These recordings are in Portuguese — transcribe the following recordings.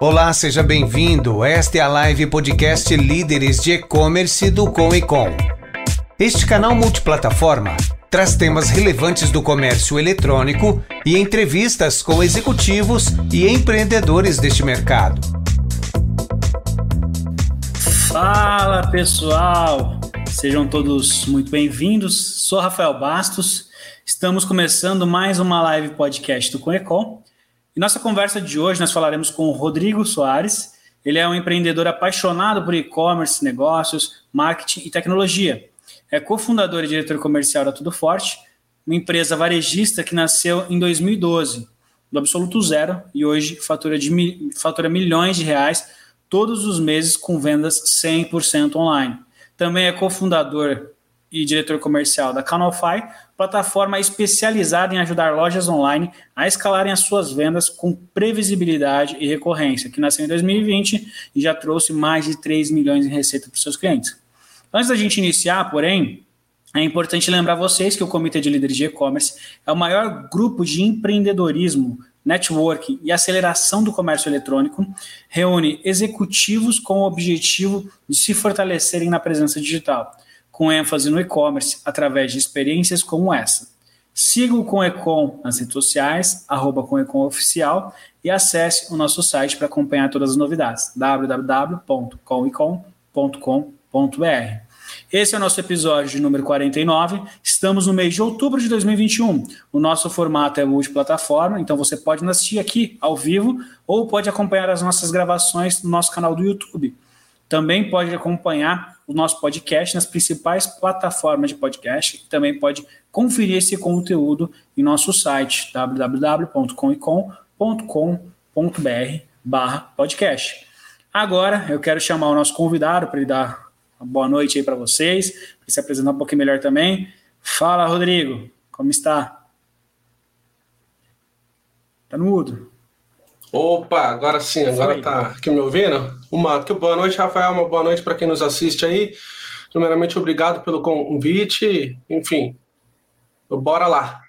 Olá, seja bem-vindo. Esta é a live podcast Líderes de E-Commerce do Com e Com. Este canal multiplataforma traz temas relevantes do comércio eletrônico e entrevistas com executivos e empreendedores deste mercado. Fala pessoal, sejam todos muito bem-vindos. Sou Rafael Bastos. Estamos começando mais uma live podcast do Conecom e nossa conversa de hoje nós falaremos com o Rodrigo Soares. Ele é um empreendedor apaixonado por e-commerce, negócios, marketing e tecnologia. É cofundador e diretor comercial da Tudo Forte, uma empresa varejista que nasceu em 2012, do absoluto zero, e hoje fatura, de, fatura milhões de reais todos os meses com vendas 100% online. Também é cofundador e diretor comercial da Canalfy, plataforma especializada em ajudar lojas online a escalarem as suas vendas com previsibilidade e recorrência, que nasceu em 2020 e já trouxe mais de 3 milhões em receita para seus clientes. Antes da gente iniciar, porém, é importante lembrar vocês que o Comitê de Líderes de E-Commerce é o maior grupo de empreendedorismo, networking e aceleração do comércio eletrônico, reúne executivos com o objetivo de se fortalecerem na presença digital com ênfase no e-commerce através de experiências como essa. Siga o Conecom nas redes sociais, arroba Oficial, e acesse o nosso site para acompanhar todas as novidades, www.comecom.com.br. Esse é o nosso episódio de número 49. Estamos no mês de outubro de 2021. O nosso formato é multiplataforma, então você pode assistir aqui ao vivo ou pode acompanhar as nossas gravações no nosso canal do YouTube. Também pode acompanhar o nosso podcast nas principais plataformas de podcast também pode conferir esse conteúdo em nosso site www.comicom.com.br barra podcast. Agora eu quero chamar o nosso convidado para ele dar uma boa noite aí para vocês, para se apresentar um pouquinho melhor também. Fala, Rodrigo, como está? Tá no mudo. Opa, agora sim, agora Foi. tá aqui me ouvindo? Uma boa noite, Rafael, uma boa noite para quem nos assiste aí. Primeiramente, obrigado pelo convite. Enfim, bora lá.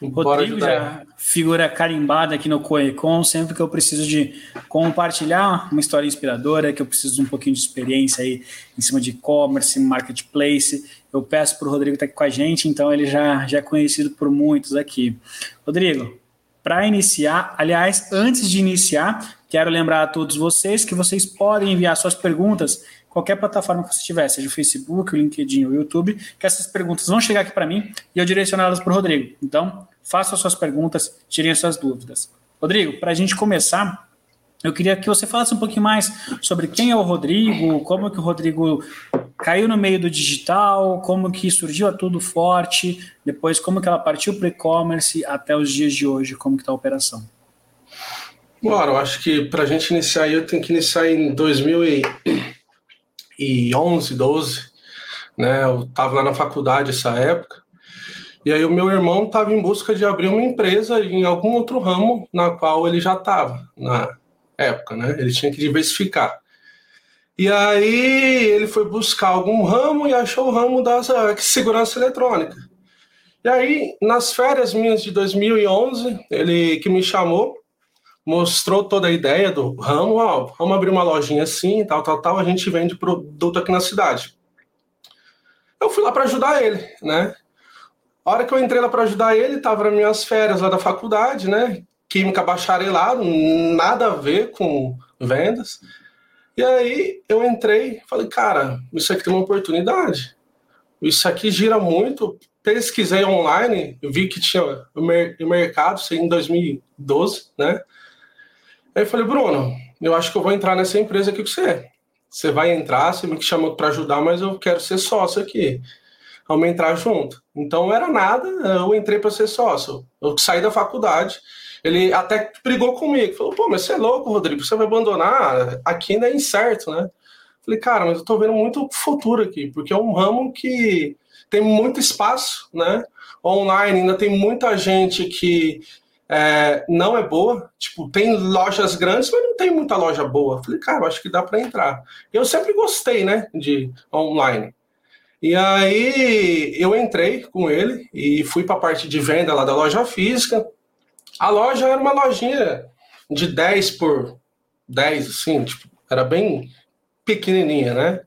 Rodrigo já figura carimbada aqui no Coecon, sempre que eu preciso de compartilhar uma história inspiradora, que eu preciso de um pouquinho de experiência aí em cima de e-commerce, marketplace, eu peço para o Rodrigo estar tá aqui com a gente, então ele já, já é conhecido por muitos aqui. Rodrigo, para iniciar, aliás, antes de iniciar, quero lembrar a todos vocês que vocês podem enviar suas perguntas qualquer plataforma que você tiver, seja o Facebook, o LinkedIn o YouTube, que essas perguntas vão chegar aqui para mim e eu direcioná-las para o Rodrigo. Então, façam suas perguntas, tirem suas dúvidas. Rodrigo, para a gente começar, eu queria que você falasse um pouquinho mais sobre quem é o Rodrigo, como que o Rodrigo caiu no meio do digital, como que surgiu a Tudo Forte, depois como que ela partiu para e-commerce até os dias de hoje, como que está a operação. Bora, eu acho que para a gente iniciar eu tenho que iniciar em 2011, 12, né? Eu estava lá na faculdade essa época, e aí o meu irmão estava em busca de abrir uma empresa em algum outro ramo na qual ele já estava na época, né? Ele tinha que diversificar. E aí ele foi buscar algum ramo e achou o ramo da segurança eletrônica. E aí, nas férias minhas de 2011, ele que me chamou, mostrou toda a ideia do ramo, ó, vamos abrir uma lojinha assim, tal, tal, tal, a gente vende produto aqui na cidade. Eu fui lá para ajudar ele, né? A hora que eu entrei lá para ajudar ele, tava nas minhas férias lá da faculdade, né? Química bacharelado, nada a ver com vendas. E aí eu entrei, falei, cara, isso aqui tem uma oportunidade. Isso aqui gira muito. Pesquisei online, vi que tinha mercado, isso em 2012, né? Aí eu falei, Bruno, eu acho que eu vou entrar nessa empresa aqui com você. Você vai entrar, você me chamou para ajudar, mas eu quero ser sócio aqui. Vamos entrar junto. Então era nada, eu entrei para ser sócio. Eu saí da faculdade, ele até brigou comigo, falou, pô, mas você é louco, Rodrigo, você vai abandonar? Aqui ainda é incerto, né? Falei, cara, mas eu tô vendo muito futuro aqui, porque é um ramo que tem muito espaço, né? Online ainda tem muita gente que é, não é boa, tipo, tem lojas grandes, mas não tem muita loja boa. Falei, cara, acho que dá para entrar. Eu sempre gostei, né, de online. E aí eu entrei com ele e fui para a parte de venda lá da loja física. A loja era uma lojinha de 10 por 10, assim, tipo, era bem pequenininha, né?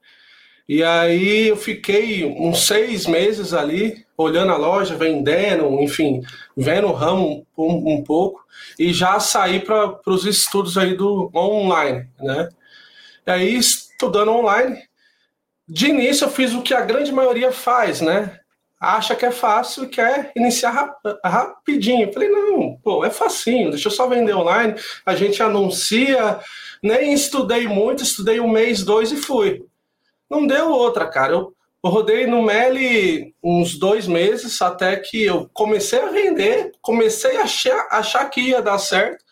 E aí eu fiquei uns seis meses ali, olhando a loja, vendendo, enfim, vendo o ramo um, um pouco, e já saí para os estudos aí do online, né? E aí, estudando online, de início eu fiz o que a grande maioria faz, né? Acha que é fácil e quer iniciar rap rapidinho. Eu falei, não, pô, é facinho, deixa eu só vender online, a gente anuncia, nem estudei muito, estudei um mês, dois e fui. Não deu outra, cara. Eu, eu rodei no Meli uns dois meses até que eu comecei a vender, comecei a achar, achar que ia dar certo.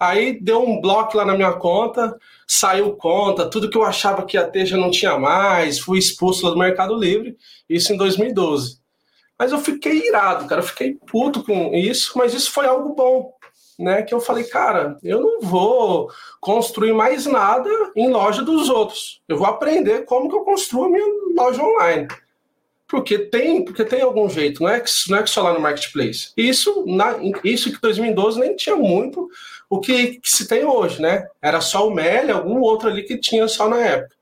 Aí deu um bloco lá na minha conta, saiu conta, tudo que eu achava que ia ter já não tinha mais, fui expulso do Mercado Livre, isso em 2012. Mas eu fiquei irado, cara, eu fiquei puto com isso, mas isso foi algo bom, né? Que eu falei, cara, eu não vou construir mais nada em loja dos outros. Eu vou aprender como que eu construo a minha loja online. Porque tem, porque tem algum jeito, não é que, não é que só lá no marketplace. Isso, na, isso que 2012 nem tinha muito o que, que se tem hoje, né? Era só o Meli, algum outro ali que tinha só na época.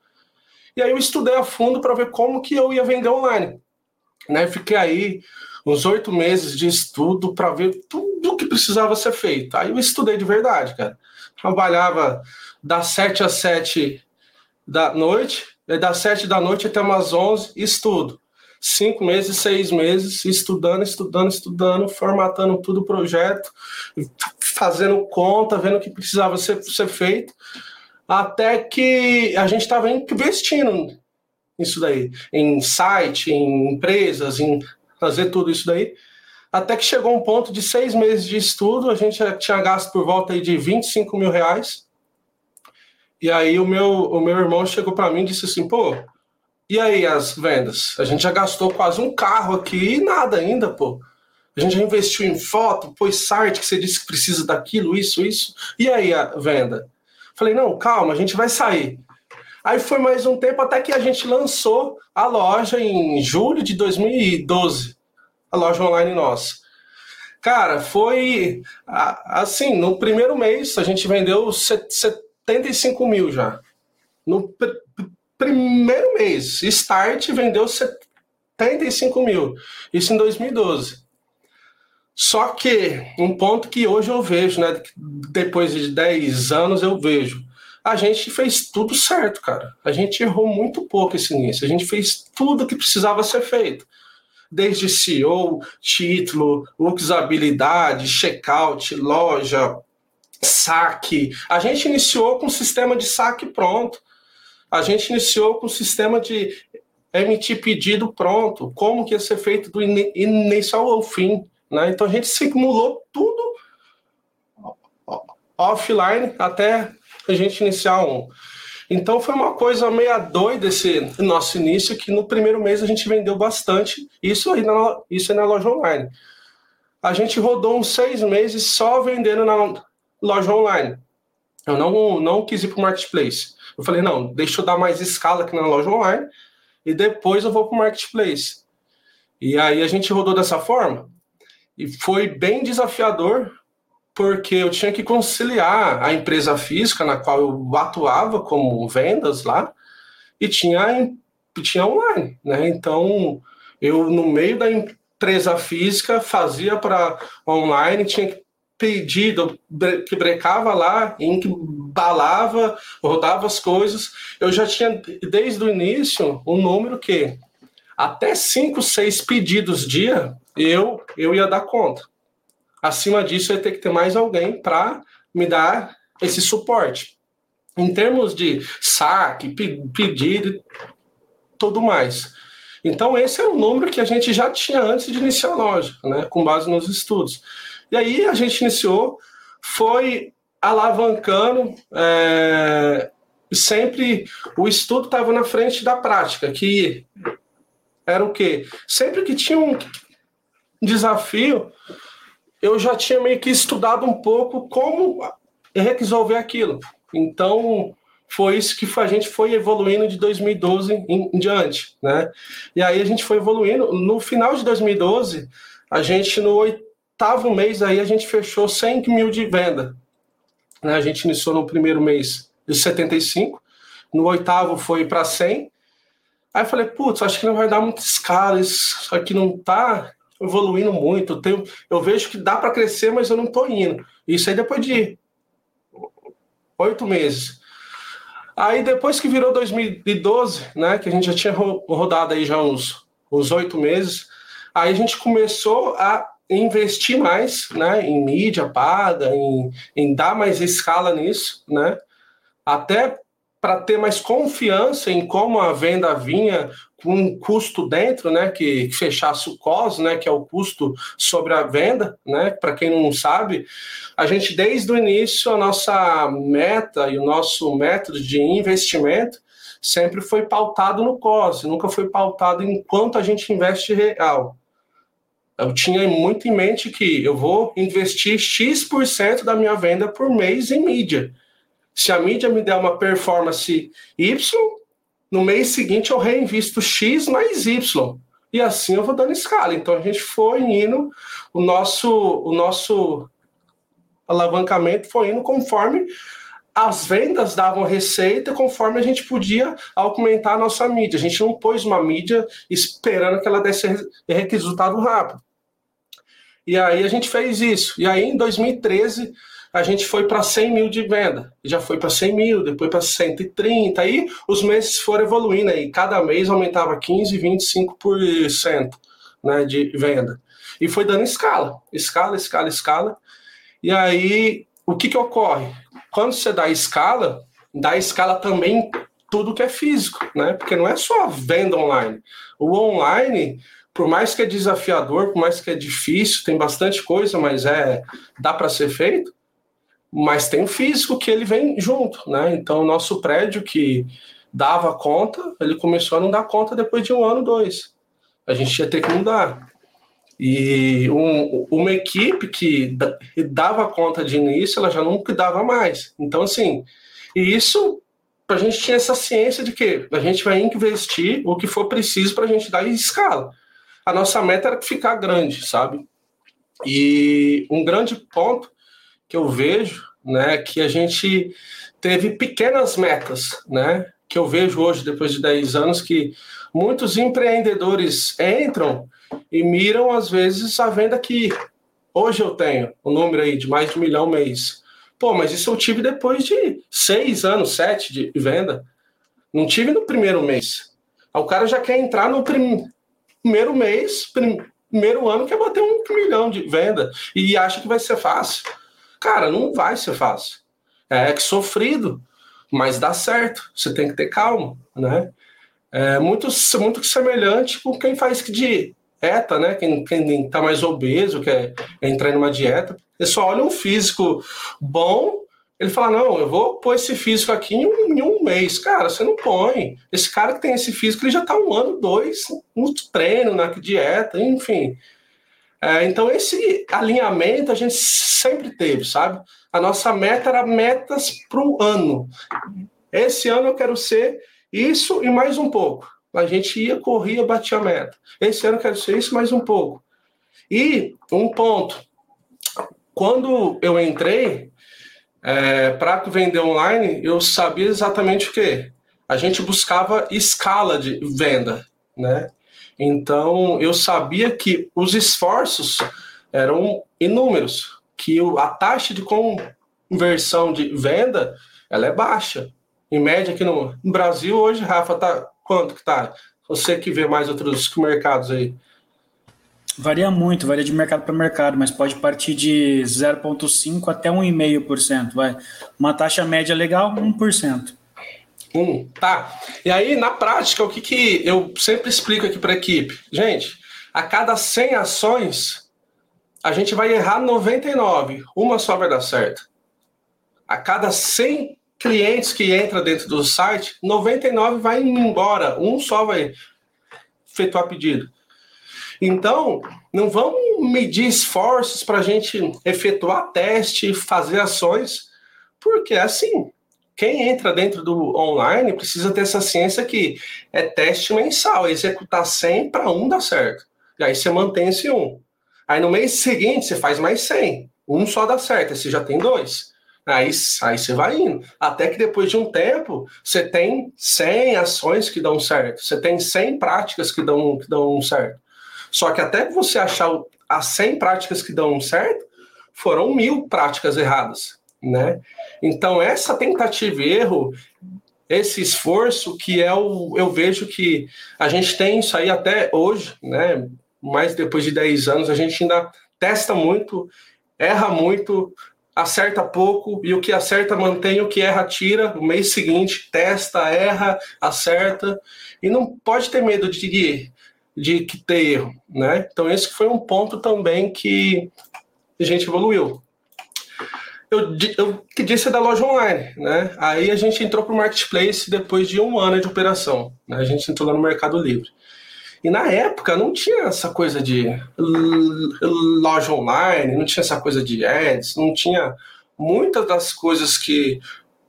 E aí eu estudei a fundo para ver como que eu ia vender online. Né? Fiquei aí uns oito meses de estudo para ver tudo que precisava ser feito. Aí eu estudei de verdade, cara. Trabalhava das sete às sete da noite, das sete da noite até umas onze, estudo. Cinco meses, seis meses, estudando, estudando, estudando, formatando tudo o projeto, fazendo conta, vendo o que precisava ser, ser feito, até que a gente estava investindo nisso daí, em site, em empresas, em fazer tudo isso daí. Até que chegou um ponto de seis meses de estudo, a gente tinha gasto por volta aí de 25 mil reais. E aí o meu, o meu irmão chegou para mim e disse assim, pô, e aí as vendas? A gente já gastou quase um carro aqui e nada ainda, pô. A gente já investiu em foto, pôs site que você disse que precisa daquilo, isso, isso. E aí a venda? Falei, não, calma, a gente vai sair. Aí foi mais um tempo até que a gente lançou a loja em julho de 2012, a loja online nossa. Cara, foi assim, no primeiro mês a gente vendeu 75 mil já. No pr primeiro mês, Start vendeu 75 mil. Isso em 2012. Só que um ponto que hoje eu vejo, né? Depois de 10 anos eu vejo a gente fez tudo certo, cara. A gente errou muito pouco esse início. A gente fez tudo que precisava ser feito. Desde CEO, título, usabilidade, checkout, loja, saque. A gente iniciou com o sistema de saque pronto. A gente iniciou com o sistema de emitir pedido pronto. Como que ia ser feito do inicial ao fim. Né? Então a gente simulou tudo offline até a gente iniciar um. Então foi uma coisa meia doida esse nosso início, que no primeiro mês a gente vendeu bastante, isso aí na, isso aí na loja online. A gente rodou uns seis meses só vendendo na loja online. Eu não, não quis ir para o marketplace. Eu falei, não, deixa eu dar mais escala aqui na loja online e depois eu vou para o marketplace. E aí a gente rodou dessa forma e foi bem desafiador, porque eu tinha que conciliar a empresa física na qual eu atuava como vendas lá e tinha, tinha online, né? Então, eu no meio da empresa física fazia para online, tinha pedido que brecava lá, em que balava, rodava as coisas. Eu já tinha desde o início um número que até cinco, seis pedidos dia eu eu ia dar conta. Acima disso, eu ia ter que ter mais alguém para me dar esse suporte. Em termos de saque, pedido, tudo mais. Então, esse é o número que a gente já tinha antes de iniciar a loja, né, com base nos estudos. E aí a gente iniciou, foi alavancando, é, sempre o estudo estava na frente da prática, que era o quê? Sempre que tinha um desafio, eu já tinha meio que estudado um pouco como resolver aquilo. Então, foi isso que a gente foi evoluindo de 2012 em, em, diante, né? E aí a gente foi evoluindo. No final de 2012, a gente, no oitavo mês, aí a gente fechou 100 mil de venda. Né? A gente iniciou no primeiro mês de 75. No oitavo foi para 100. Aí eu falei, putz, acho que não vai dar muita escala, isso aqui não tá evoluindo muito. Eu, tenho, eu vejo que dá para crescer, mas eu não tô indo. Isso aí depois de oito meses. Aí depois que virou 2012, né, que a gente já tinha rodado aí já uns oito meses, aí a gente começou a investir mais, né, em mídia paga, em, em dar mais escala nisso, né, até para ter mais confiança em como a venda vinha com um custo dentro, né, que, que fechasse o COS, né, que é o custo sobre a venda, né, para quem não sabe, a gente desde o início a nossa meta e o nosso método de investimento sempre foi pautado no COS, nunca foi pautado em quanto a gente investe real. Eu tinha muito em mente que eu vou investir X% da minha venda por mês em mídia. Se a mídia me der uma performance Y, no mês seguinte eu reinvisto X mais Y. E assim eu vou dando escala. Então a gente foi indo, o nosso, o nosso alavancamento foi indo conforme as vendas davam receita conforme a gente podia aumentar a nossa mídia. A gente não pôs uma mídia esperando que ela desse resultado rápido. E aí a gente fez isso. E aí em 2013 a gente foi para 100 mil de venda. Já foi para 100 mil, depois para 130. Aí os meses foram evoluindo aí. Cada mês aumentava 15, 25% né, de venda. E foi dando escala, escala, escala, escala. E aí o que, que ocorre? quando você dá escala, dá escala também tudo que é físico, né? Porque não é só venda online. O online, por mais que é desafiador, por mais que é difícil, tem bastante coisa, mas é dá para ser feito. Mas tem o físico que ele vem junto, né? Então, nosso prédio que dava conta, ele começou a não dar conta depois de um ano, dois. A gente ia ter que mudar. E um, uma equipe que dava conta de início, ela já não dava mais. Então, assim, e isso a gente tinha essa ciência de que a gente vai investir o que for preciso para a gente dar escala. A nossa meta era ficar grande, sabe? E um grande ponto que eu vejo, né, que a gente teve pequenas metas, né, que eu vejo hoje, depois de 10 anos, que muitos empreendedores entram e miram, às vezes, a venda que hoje eu tenho, o um número aí de mais de um milhão mês. Pô, mas isso eu tive depois de seis anos, sete de venda. Não tive no primeiro mês. O cara já quer entrar no prim... primeiro mês, primeiro ano, quer bater um milhão de venda e acha que vai ser fácil. Cara, não vai ser fácil. É que sofrido, mas dá certo. Você tem que ter calma, né? É muito, muito semelhante com quem faz dieta, né? Quem, quem tá mais obeso, quer entrar numa dieta, ele só olha um físico bom, ele fala, não, eu vou pôr esse físico aqui em um, em um mês. Cara, você não põe. Esse cara que tem esse físico, ele já tá um ano, dois, no treino, na dieta, enfim. É, então, esse alinhamento a gente sempre teve, sabe? A nossa meta era metas para o ano. Esse ano eu quero ser isso e mais um pouco. A gente ia, corria, batia a meta. Esse ano eu quero ser isso mais um pouco. E um ponto. Quando eu entrei é, para vender online, eu sabia exatamente o que. A gente buscava escala de venda, né? Então eu sabia que os esforços eram inúmeros, que a taxa de conversão de venda ela é baixa. Em média aqui no Brasil hoje, Rafa, tá quanto que tá? Você que vê mais outros mercados aí. Varia muito, varia de mercado para mercado, mas pode partir de 0,5% até 1,5%. Vai. Uma taxa média legal, 1%. Um, tá. E aí, na prática, o que, que eu sempre explico aqui para a equipe? Gente, a cada 100 ações, a gente vai errar 99. Uma só vai dar certo. A cada 100 clientes que entra dentro do site, 99 vai embora, um só vai efetuar pedido. Então, não vamos medir esforços para a gente efetuar teste, fazer ações, porque é assim, quem entra dentro do online precisa ter essa ciência que é teste mensal, executar 100 para um dar certo. E aí você mantém esse um. Aí no mês seguinte você faz mais 100, um só dá certo, aí você já tem dois. Aí, aí você vai indo. Até que depois de um tempo, você tem 100 ações que dão certo. Você tem 100 práticas que dão, que dão certo. Só que até você achar as 100 práticas que dão certo, foram mil práticas erradas, né? Então, essa tentativa e erro, esse esforço que é o... Eu vejo que a gente tem isso aí até hoje, né? Mais depois de 10 anos, a gente ainda testa muito, erra muito, acerta pouco e o que acerta mantém, o que erra tira. No mês seguinte, testa, erra, acerta e não pode ter medo de, de que ter erro, né? Então esse foi um ponto também que a gente evoluiu. Eu, eu que disse da loja online, né? Aí a gente entrou para o marketplace depois de um ano de operação. Né? A gente entrou lá no Mercado Livre. E na época não tinha essa coisa de loja online, não tinha essa coisa de ads, não tinha muitas das coisas que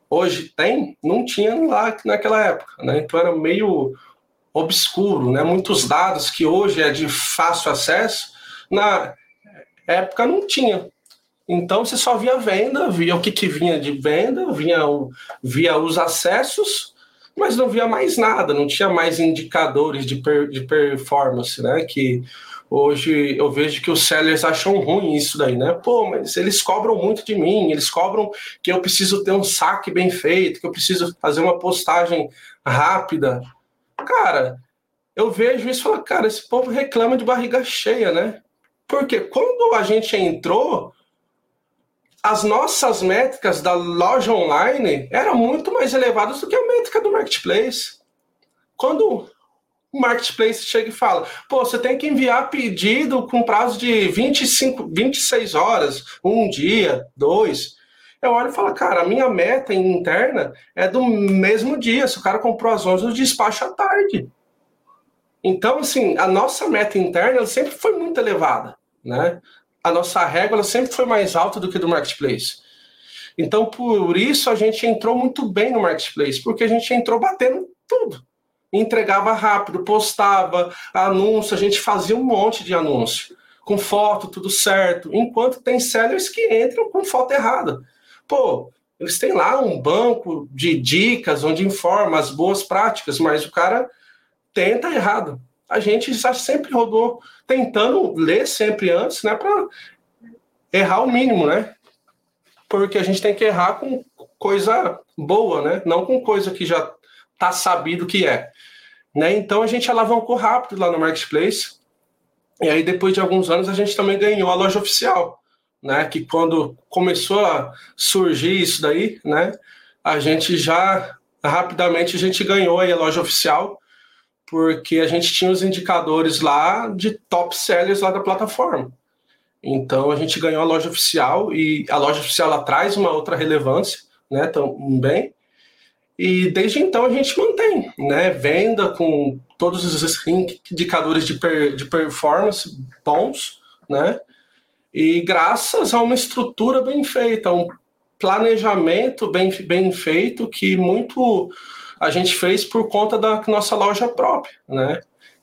hoje tem, não tinha lá naquela época, né? Então era meio obscuro, né? Muitos dados que hoje é de fácil acesso, na época não tinha. Então você só via venda, via o que, que vinha de venda, via, via os acessos mas não via mais nada, não tinha mais indicadores de, per, de performance, né? Que hoje eu vejo que os sellers acham ruim isso daí, né? Pô, mas eles cobram muito de mim, eles cobram que eu preciso ter um saque bem feito, que eu preciso fazer uma postagem rápida. Cara, eu vejo isso e falo, cara, esse povo reclama de barriga cheia, né? Porque quando a gente entrou, as nossas métricas da loja online eram muito mais elevadas do que a métrica do marketplace. Quando o marketplace chega e fala: pô, você tem que enviar pedido com prazo de 25, 26 horas, um dia, dois. Eu olho e falo, cara, a minha meta interna é do mesmo dia. Se o cara comprou às 11, eu despacho à tarde. Então, assim, a nossa meta interna sempre foi muito elevada, né? A nossa régua sempre foi mais alta do que do marketplace. Então, por isso, a gente entrou muito bem no marketplace, porque a gente entrou batendo tudo. Entregava rápido, postava anúncio, a gente fazia um monte de anúncio, com foto, tudo certo. Enquanto tem sellers que entram com foto errada. Pô, eles têm lá um banco de dicas onde informa as boas práticas, mas o cara tenta errado a gente já sempre rodou tentando ler sempre antes, né, para errar o mínimo, né? Porque a gente tem que errar com coisa boa, né? Não com coisa que já tá sabido que é. Né? Então a gente alavancou rápido lá no Marketplace. E aí depois de alguns anos a gente também ganhou a loja oficial, né? Que quando começou a surgir isso daí, né? A gente já rapidamente a gente ganhou a loja oficial porque a gente tinha os indicadores lá de top sellers lá da plataforma. Então a gente ganhou a loja oficial e a loja oficial ela traz uma outra relevância, né, também. E desde então a gente mantém, né, venda com todos os indicadores de, per, de performance bons, né, e graças a uma estrutura bem feita, um planejamento bem, bem feito que muito a gente fez por conta da nossa loja própria, né?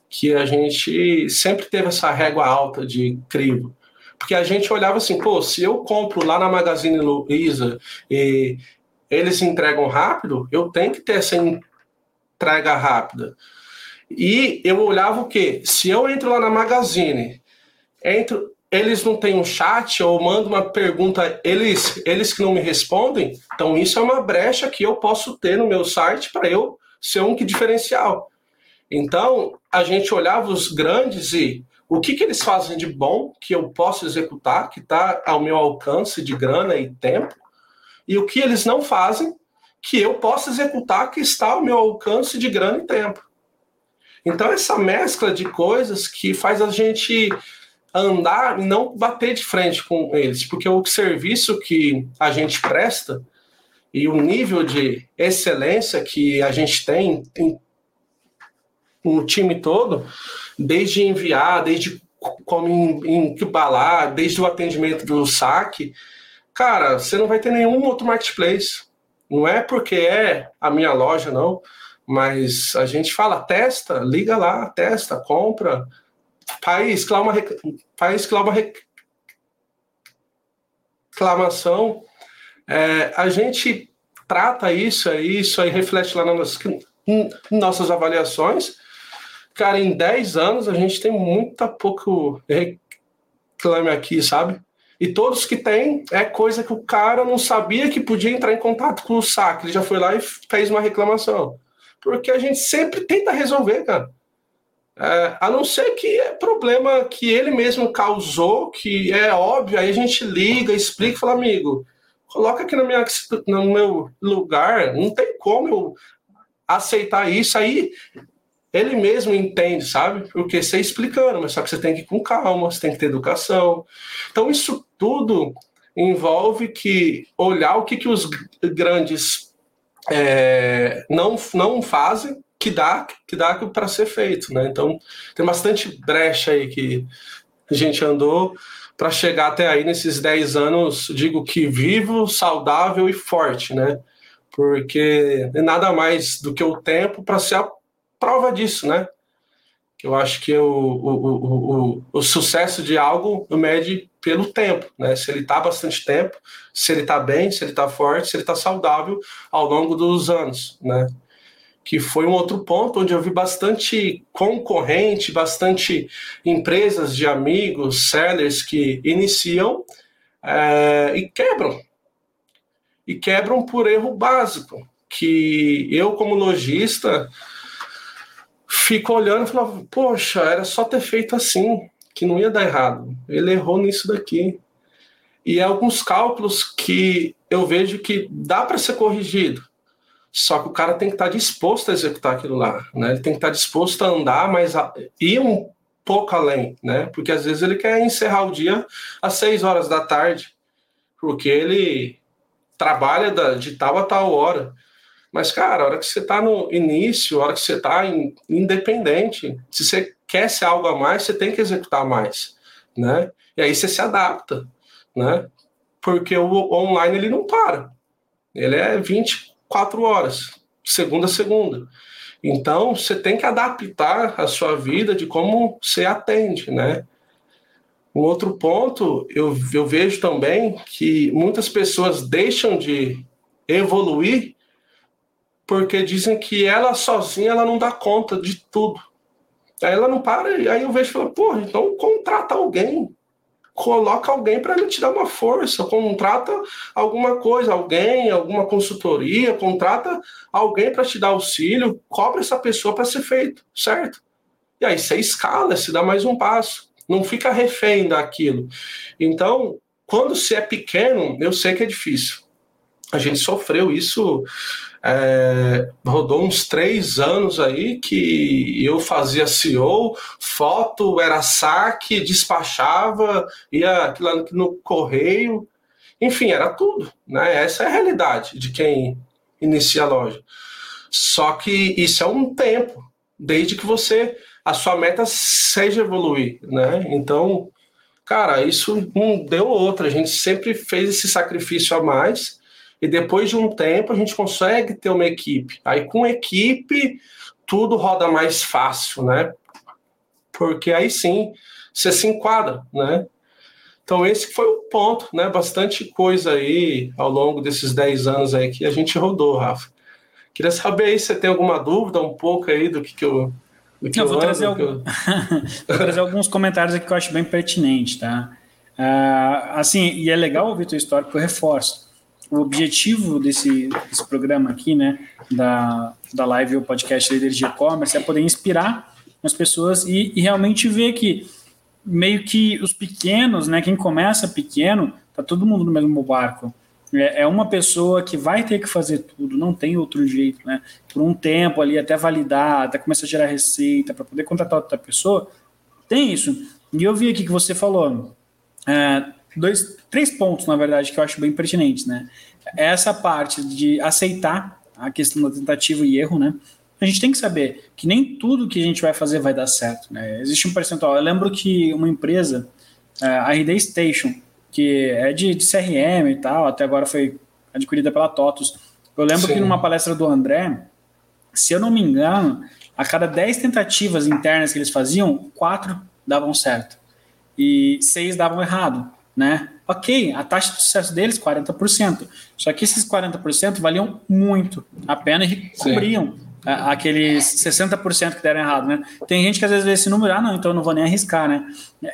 Que a gente sempre teve essa régua alta de crivo. Porque a gente olhava assim, pô, se eu compro lá na Magazine Luiza e eles entregam rápido, eu tenho que ter essa entrega rápida. E eu olhava o quê? Se eu entro lá na Magazine, entro, eles não têm um chat ou mando uma pergunta, eles, eles que não me respondem, então isso é uma brecha que eu posso ter no meu site para eu ser um que diferencial. Então, a gente olhava os grandes e o que, que eles fazem de bom que eu posso executar, que está ao meu alcance de grana e tempo, e o que eles não fazem que eu posso executar que está ao meu alcance de grana e tempo. Então, essa mescla de coisas que faz a gente andar e não bater de frente com eles, porque o serviço que a gente presta e o nível de excelência que a gente tem no time todo, desde enviar, desde como embalar, desde o atendimento do saque, cara, você não vai ter nenhum outro marketplace. Não é porque é a minha loja, não, mas a gente fala, testa, liga lá, testa, compra, país uma, país uma reclamação, É, a gente trata isso aí, isso aí reflete lá nas nossas avaliações. Cara, em 10 anos a gente tem muita pouco reclame aqui, sabe? E todos que tem é coisa que o cara não sabia que podia entrar em contato com o saque. Ele já foi lá e fez uma reclamação. Porque a gente sempre tenta resolver, cara. É, a não ser que é problema que ele mesmo causou, que é óbvio, aí a gente liga, explica e fala, amigo, coloca aqui no, meu lugar, não tem como eu aceitar isso. Aí ele mesmo entende, sabe? Porque você explicando, mas só que você tem que ir com calma, você tem que ter educação. Então, isso tudo envolve que olhar o que, que os grandes é, não, não fazem que dá que dá para ser feito, né? Então tem bastante brecha aí que a gente andou para chegar até aí nesses 10 anos, digo que vivo, saudável e forte, né? Porque é nada mais do que o tempo para ser a prova disso, né? Eu acho que o, o, o, o, sucesso de algo mede pelo tempo, né? Se ele está bastante tempo, se ele está bem, se ele está forte, se ele está saudável ao longo dos anos, né? Que foi um outro ponto onde eu vi bastante concorrente, bastante empresas de amigos, sellers que iniciam é, e quebram. E quebram por erro básico, que eu, como lojista, fico olhando e falava, poxa, era só ter feito assim, que não ia dar errado. Ele errou nisso daqui. E alguns cálculos que eu vejo que dá para ser corrigido só que o cara tem que estar tá disposto a executar aquilo lá, né? Ele tem que estar tá disposto a andar, mas a, ir um pouco além, né? Porque às vezes ele quer encerrar o dia às seis horas da tarde, porque ele trabalha de tal a tal hora. Mas, cara, a hora que você está no início, a hora que você está independente, se você quer ser algo a mais, você tem que executar mais, né? E aí você se adapta, né? Porque o online ele não para. Ele é 20, quatro horas, segunda a segunda. Então, você tem que adaptar a sua vida de como você atende, né? Um outro ponto, eu, eu vejo também que muitas pessoas deixam de evoluir porque dizem que ela sozinha ela não dá conta de tudo. Aí ela não para, aí eu vejo e falo, pô, então contrata alguém coloca alguém para te dar uma força, contrata alguma coisa, alguém, alguma consultoria, contrata alguém para te dar auxílio, cobra essa pessoa para ser feito, certo? E aí você escala, se dá mais um passo, não fica refém daquilo. Então, quando você é pequeno, eu sei que é difícil. A gente sofreu isso é, rodou uns três anos aí que eu fazia CEO, foto era saque, despachava, ia aquilo no correio, enfim, era tudo. Né? Essa é a realidade de quem inicia a loja. Só que isso é um tempo, desde que você a sua meta seja evoluir, né? Então, cara, isso não deu outra. A gente sempre fez esse sacrifício a mais e depois de um tempo a gente consegue ter uma equipe. Aí com equipe tudo roda mais fácil, né? Porque aí sim você se enquadra, né? Então esse foi o ponto, né? Bastante coisa aí ao longo desses 10 anos aí que a gente rodou, Rafa. Queria saber aí se você tem alguma dúvida um pouco aí do que, que eu do que eu, eu vou, ando, trazer algum... eu... vou trazer alguns comentários aqui que eu acho bem pertinente, tá? Uh, assim, e é legal ouvir tua história porque eu reforço o objetivo desse, desse programa aqui, né, da, da live ou podcast Líderes de E-Commerce é poder inspirar as pessoas e, e, realmente ver que meio que os pequenos, né, quem começa pequeno, tá todo mundo no mesmo barco. É, é uma pessoa que vai ter que fazer tudo, não tem outro jeito, né? Por um tempo ali, até validar, até começar a gerar receita, para poder contratar outra pessoa, tem isso. E eu vi aqui que você falou, é, dois, três pontos, na verdade, que eu acho bem pertinentes, né? É essa parte de aceitar a questão da tentativa e erro, né? A gente tem que saber que nem tudo que a gente vai fazer vai dar certo, né? Existe um percentual. Eu lembro que uma empresa, é, a RD Station, que é de, de CRM e tal, até agora foi adquirida pela TOTUS. Eu lembro Sim. que numa palestra do André, se eu não me engano, a cada 10 tentativas internas que eles faziam, quatro davam certo e seis davam errado. Né? Ok, a taxa de sucesso deles 40%. Só que esses 40% valiam muito a pena e cobriam aqueles 60% que deram errado, né? Tem gente que às vezes vê esse número, ah, não, então eu não vou nem arriscar, né?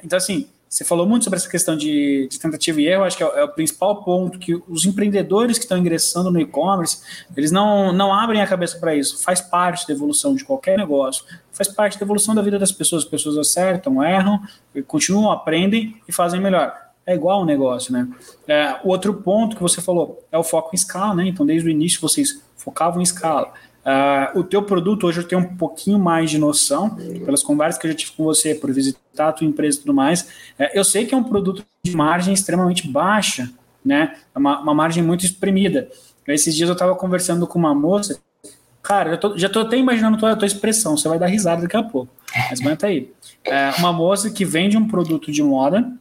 Então, assim, você falou muito sobre essa questão de, de tentativa e erro, acho que é, é, o principal ponto que os empreendedores que estão ingressando no e-commerce, eles não, não abrem a cabeça para isso. Faz parte da evolução de qualquer negócio, faz parte da evolução da vida das pessoas. As pessoas acertam, erram, continuam, aprendem e fazem melhor. É igual o negócio, né? É, o outro ponto que você falou é o foco em escala, né? Então, desde o início vocês focavam em escala. Uh, o teu produto hoje eu tenho um pouquinho mais de noção, pelas conversas que eu já tive com você, por visitar a tua empresa e tudo mais. Uh, eu sei que é um produto de margem extremamente baixa, né? É uma, uma margem muito espremida. Esses dias eu estava conversando com uma moça, cara, tô, já estou até imaginando toda a tua expressão, você vai dar risada daqui a pouco, mas aguenta aí. Uma moça que vende um produto de moda,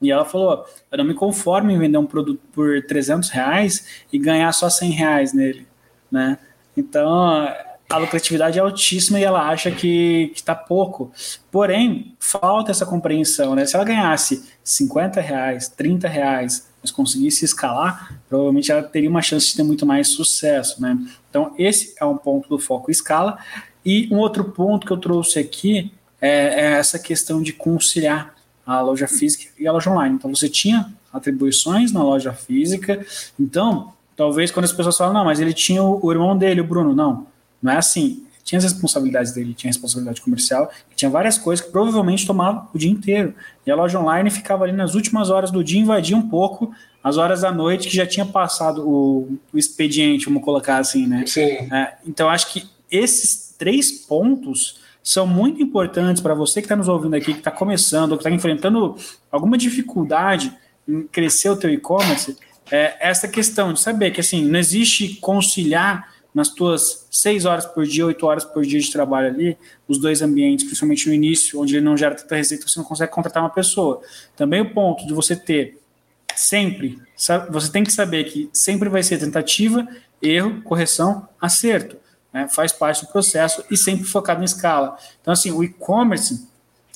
e ela falou: Eu não me conformo em vender um produto por 300 reais e ganhar só 100 reais nele, né? Então, a lucratividade é altíssima e ela acha que está pouco. Porém, falta essa compreensão, né? Se ela ganhasse 50 reais, 30 reais, mas conseguisse escalar, provavelmente ela teria uma chance de ter muito mais sucesso, né? Então, esse é um ponto do foco escala. E um outro ponto que eu trouxe aqui é, é essa questão de conciliar a loja física e a loja online. Então, você tinha atribuições na loja física, então Talvez quando as pessoas falam, não, mas ele tinha o, o irmão dele, o Bruno. Não, não é assim. Tinha as responsabilidades dele, tinha responsabilidade comercial, tinha várias coisas que provavelmente tomavam o dia inteiro. E a loja online ficava ali nas últimas horas do dia, invadia um pouco as horas da noite que já tinha passado o, o expediente, vamos colocar assim, né? Sim. É, então, acho que esses três pontos são muito importantes para você que está nos ouvindo aqui, que está começando, ou que está enfrentando alguma dificuldade em crescer o teu e-commerce, é, essa questão de saber que assim não existe conciliar nas tuas seis horas por dia, oito horas por dia de trabalho ali, os dois ambientes, principalmente no início, onde ele não gera tanta receita, você não consegue contratar uma pessoa. Também o ponto de você ter sempre, você tem que saber que sempre vai ser tentativa, erro, correção, acerto. Né? Faz parte do processo e sempre focado em escala. Então, assim, o e-commerce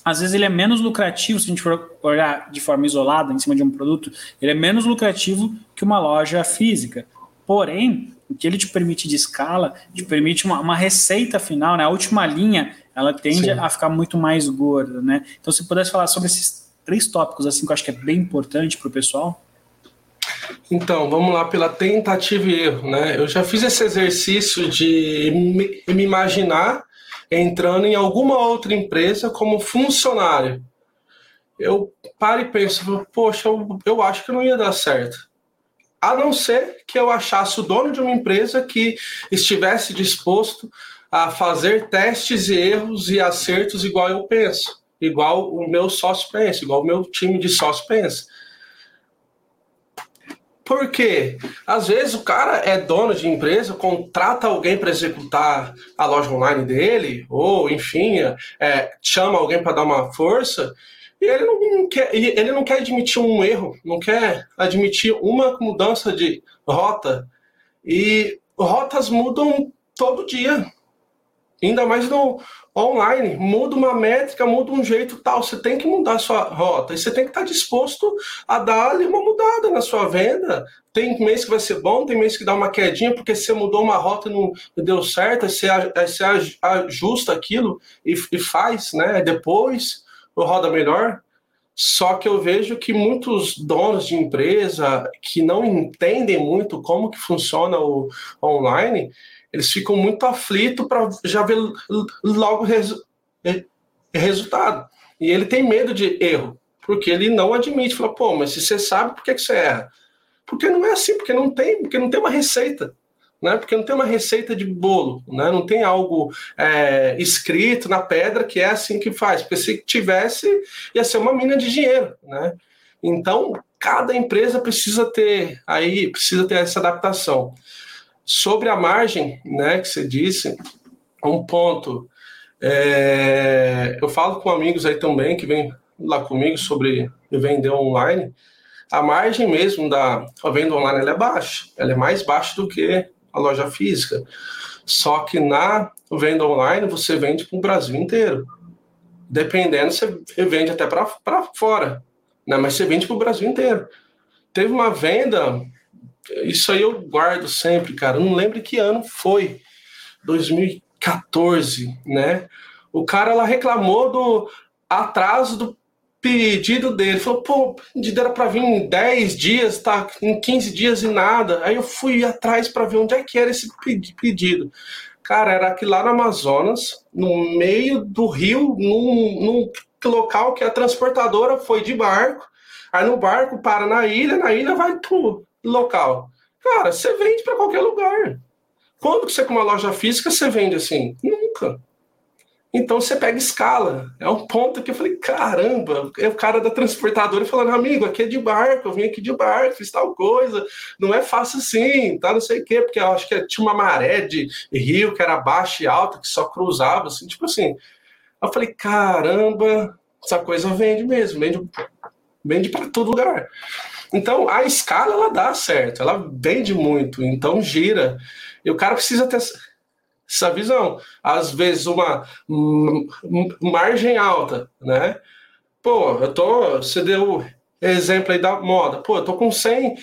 às vezes ele é menos lucrativo, se a gente for olhar de forma isolada em cima de um produto, ele é menos lucrativo que uma loja física. Porém, o que ele te permite de escala, te permite uma, uma receita final, né? A última linha, ela tende Sim. a ficar muito mais gorda, né? Então, se pudesse falar sobre esses três tópicos, assim, que eu acho que é bem importante para o pessoal. Então, vamos lá pela tentativa e erro, né? Eu já fiz esse exercício de me, imaginar entrando em alguma outra empresa como funcionário. Eu paro e penso, poxa, eu, eu acho que não ia dar certo. A não ser que eu achasse o dono de uma empresa que estivesse disposto a fazer testes e erros e acertos igual eu penso, igual o meu sócio pensa, igual o meu time de sócio pensa. Porque às vezes o cara é dono de empresa, contrata alguém para executar a loja online dele, ou enfim, é, chama alguém para dar uma força, e ele não, quer, ele não quer admitir um erro, não quer admitir uma mudança de rota. E rotas mudam todo dia. Ainda mais no, online, muda uma métrica, muda um jeito tal, você tem que mudar a sua rota e você tem que estar disposto a dar ali uma mudada na sua venda. Tem mês que vai ser bom, tem mês que dá uma quedinha, porque você mudou uma rota e não deu certo, aí você, ajusta aquilo e, e faz, né? Depois roda melhor. Só que eu vejo que muitos donos de empresa que não entendem muito como que funciona o online, eles ficam muito aflitos para já ver logo resu resultado. E ele tem medo de erro, porque ele não admite, fala, pô, mas se você sabe, por que, que você erra? Porque não é assim, porque não tem, porque não tem uma receita. Né? Porque não tem uma receita de bolo, né? não tem algo é, escrito na pedra que é assim que faz. Porque se tivesse, ia ser uma mina de dinheiro. Né? Então, cada empresa precisa ter aí, precisa ter essa adaptação. Sobre a margem, né, que você disse, um ponto. É, eu falo com amigos aí também que vêm lá comigo sobre vender online. A margem mesmo da venda online é baixa, ela é mais baixa do que a loja física. Só que na venda online você vende para o Brasil inteiro. Dependendo, você vende até para fora. né? mas você vende para o Brasil inteiro. Teve uma venda, isso aí eu guardo sempre, cara. Não lembro que ano foi, 2014, né? O cara lá reclamou do atraso do pedido dele. Falou, pô, pedido era para vir em 10 dias, tá em 15 dias e nada. Aí eu fui atrás para ver onde é que era esse pedido. Cara, era aqui lá no Amazonas, no meio do rio, num, num local que a transportadora foi de barco. Aí no barco para na ilha, na ilha vai pro local. Cara, você vende para qualquer lugar. Quando que você com uma loja física você vende assim? Nunca. Então você pega escala. É um ponto que eu falei, caramba, é o cara da transportadora falando, amigo, aqui é de barco, eu vim aqui de barco, fiz tal coisa, não é fácil assim, tá? Não sei o quê, porque eu acho que tinha uma maré de rio que era baixa e alta, que só cruzava, assim, tipo assim. Eu falei, caramba, essa coisa vende mesmo, vende, vende para todo lugar. Então a escala ela dá certo, ela vende muito, então gira. E o cara precisa ter essa visão. Às vezes, uma margem alta, né? Pô, eu tô. Você deu exemplo aí da moda. Pô, eu tô com 100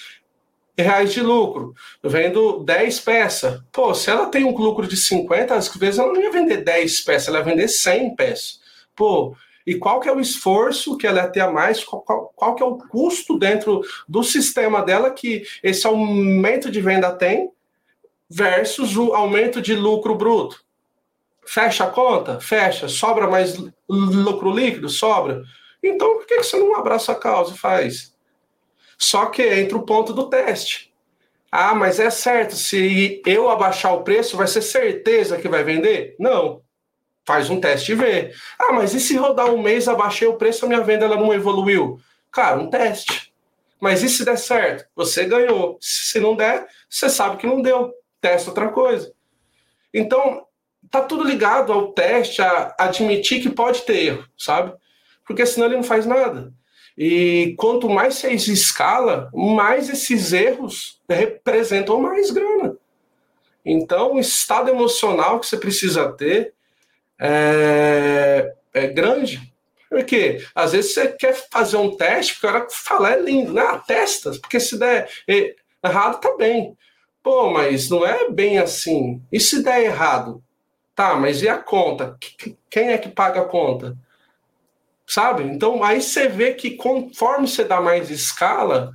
reais de lucro, eu vendo 10 peças. Pô, se ela tem um lucro de 50, às vezes ela não ia vender 10 peças, ela ia vender 100 peças. Pô, e qual que é o esforço que ela ia ter a mais, qual, qual, qual que é o custo dentro do sistema dela que esse aumento de venda tem, versus o aumento de lucro bruto. Fecha a conta? Fecha. Sobra mais lucro líquido? Sobra. Então, por que você não abraça a causa e faz? Só que entra o ponto do teste. Ah, mas é certo, se eu abaixar o preço, vai ser certeza que vai vender? Não. Faz um teste e vê. Ah, mas e se rodar um mês, abaixei o preço, a minha venda ela não evoluiu? Cara, um teste. Mas e se der certo? Você ganhou. Se não der, você sabe que não deu testa outra coisa. Então, tá tudo ligado ao teste, a admitir que pode ter erro, sabe? Porque senão ele não faz nada. E quanto mais você escala, mais esses erros representam mais grana. Então, o estado emocional que você precisa ter é, é grande. Porque às vezes você quer fazer um teste, porque a hora que falar é lindo, né? Testa, porque se der errado, tá bem. Pô, mas não é bem assim. E se der errado? Tá, mas e a conta? Quem é que paga a conta? Sabe? Então aí você vê que conforme você dá mais escala,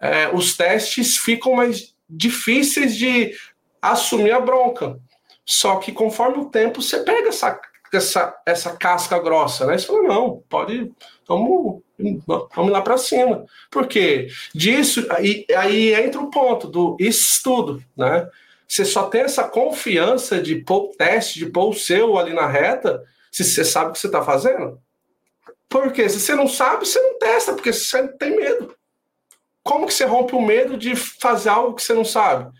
é, os testes ficam mais difíceis de assumir a bronca. Só que conforme o tempo você pega essa, essa, essa casca grossa, né? Você fala, não, pode. Vamos Vamos lá para cima. Porque disso, aí, aí entra o ponto do estudo, né? Você só tem essa confiança de pôr o teste, de pôr o seu ali na reta, se você sabe o que você está fazendo. Porque se você não sabe, você não testa, porque você tem medo. Como que você rompe o medo de fazer algo que você não sabe?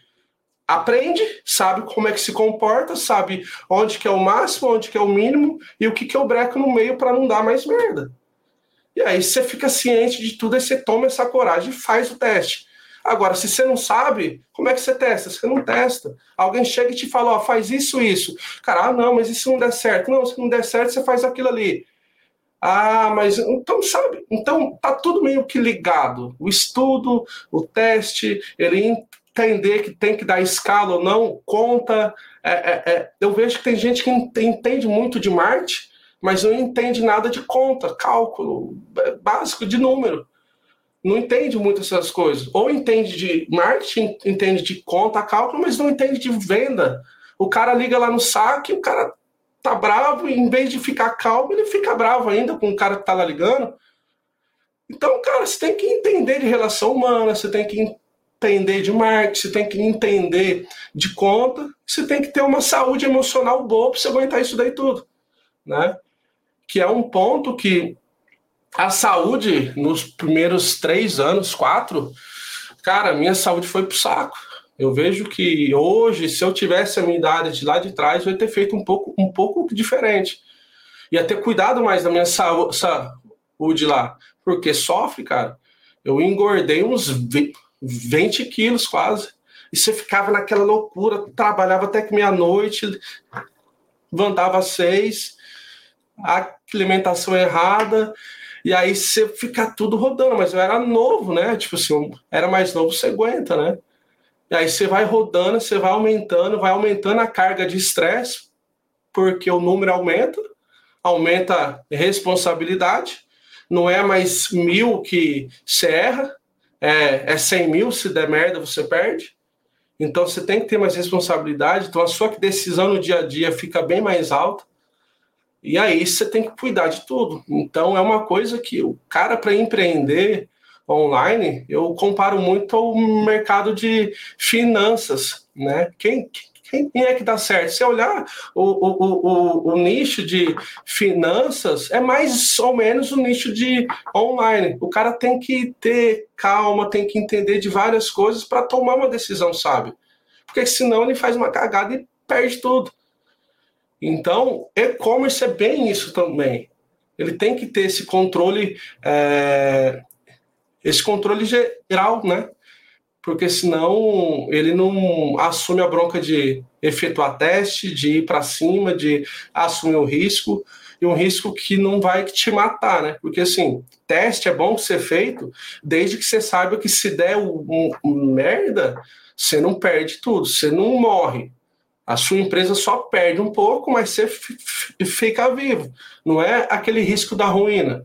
Aprende, sabe como é que se comporta, sabe onde que é o máximo, onde que é o mínimo e o que que eu breco no meio para não dar mais merda. E aí você fica ciente de tudo, aí você toma essa coragem e faz o teste. Agora, se você não sabe, como é que você testa? Você não testa. Alguém chega e te fala, ó, faz isso, isso. Cara, ah, não, mas isso não der certo. Não, se não der certo, você faz aquilo ali. Ah, mas então sabe, então tá tudo meio que ligado. O estudo, o teste, ele entender que tem que dar escala ou não, conta. É, é, é. Eu vejo que tem gente que entende muito de marketing, mas não entende nada de conta, cálculo básico de número. Não entende muito essas coisas. Ou entende de marketing, entende de conta, cálculo, mas não entende de venda. O cara liga lá no saque, o cara tá bravo, e em vez de ficar calmo, ele fica bravo ainda com o cara que tá lá ligando. Então, cara, você tem que entender de relação humana, você tem que entender de marketing, você tem que entender de conta, você tem que ter uma saúde emocional boa para você aguentar isso daí tudo, né? que é um ponto que a saúde nos primeiros três anos, quatro, cara, minha saúde foi pro saco. Eu vejo que hoje, se eu tivesse a minha idade de lá de trás, eu ia ter feito um pouco, um pouco diferente. Ia ter cuidado mais da minha saúde lá. Porque sofre, cara. Eu engordei uns 20 quilos quase. E você ficava naquela loucura, trabalhava até que meia-noite, às seis, a alimentação errada, E aí você fica tudo rodando, mas eu era novo, né? Tipo assim, era mais novo, você aguenta, né? E aí você vai rodando, você vai aumentando, vai aumentando a carga de estresse, porque o número aumenta, aumenta responsabilidade, não é mais mil que você erra, é, é 100 mil, se der merda você perde. Então você tem que ter mais responsabilidade, então a sua decisão no dia a dia fica bem mais alta. E aí você tem que cuidar de tudo. Então é uma coisa que o cara para empreender online, eu comparo muito ao mercado de finanças, né? Quem, quem é que dá certo? Se olhar o, o, o, o, nicho de finanças, é mais ou menos o nicho de online. O cara tem que ter calma, tem que entender de várias coisas para tomar uma decisão sábia. Porque senão ele faz uma cagada e perde tudo. Então, e-commerce é bem isso também. Ele tem que ter esse controle, é, esse controle geral, né? Porque senão ele não assume a bronca de efetuar teste, de ir para cima, de assumir o risco, e um risco que não vai te matar, né? Porque assim, teste é bom ser feito desde que você saiba que se der um, um merda, você não perde tudo, você não morre. A sua empresa só perde um pouco, mas você fica vivo. Não é aquele risco da ruína.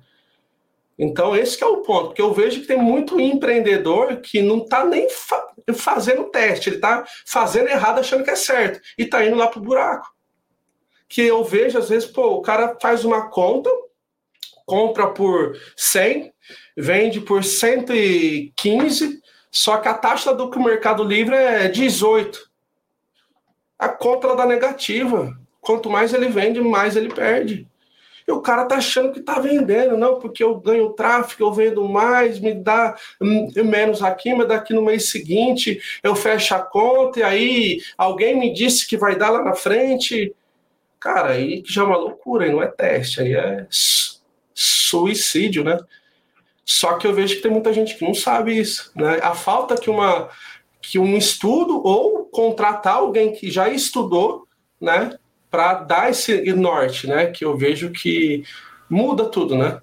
Então, esse é o ponto, porque eu vejo que tem muito empreendedor que não está nem fa fazendo teste, ele está fazendo errado achando que é certo e está indo lá para o buraco. Que eu vejo, às vezes, pô, o cara faz uma conta, compra por 100, vende por 115, só que a taxa do Mercado Livre é 18 a conta dá negativa. Quanto mais ele vende, mais ele perde. E o cara tá achando que tá vendendo, não, porque eu ganho tráfego, eu vendo mais, me dá hum, menos aqui, mas daqui no mês seguinte eu fecho a conta e aí alguém me disse que vai dar lá na frente. Cara, aí já é uma loucura, aí não é teste, aí é suicídio, né? Só que eu vejo que tem muita gente que não sabe isso, né? A falta que uma que um estudo ou contratar alguém que já estudou, né, para dar esse norte, né, que eu vejo que muda tudo, né?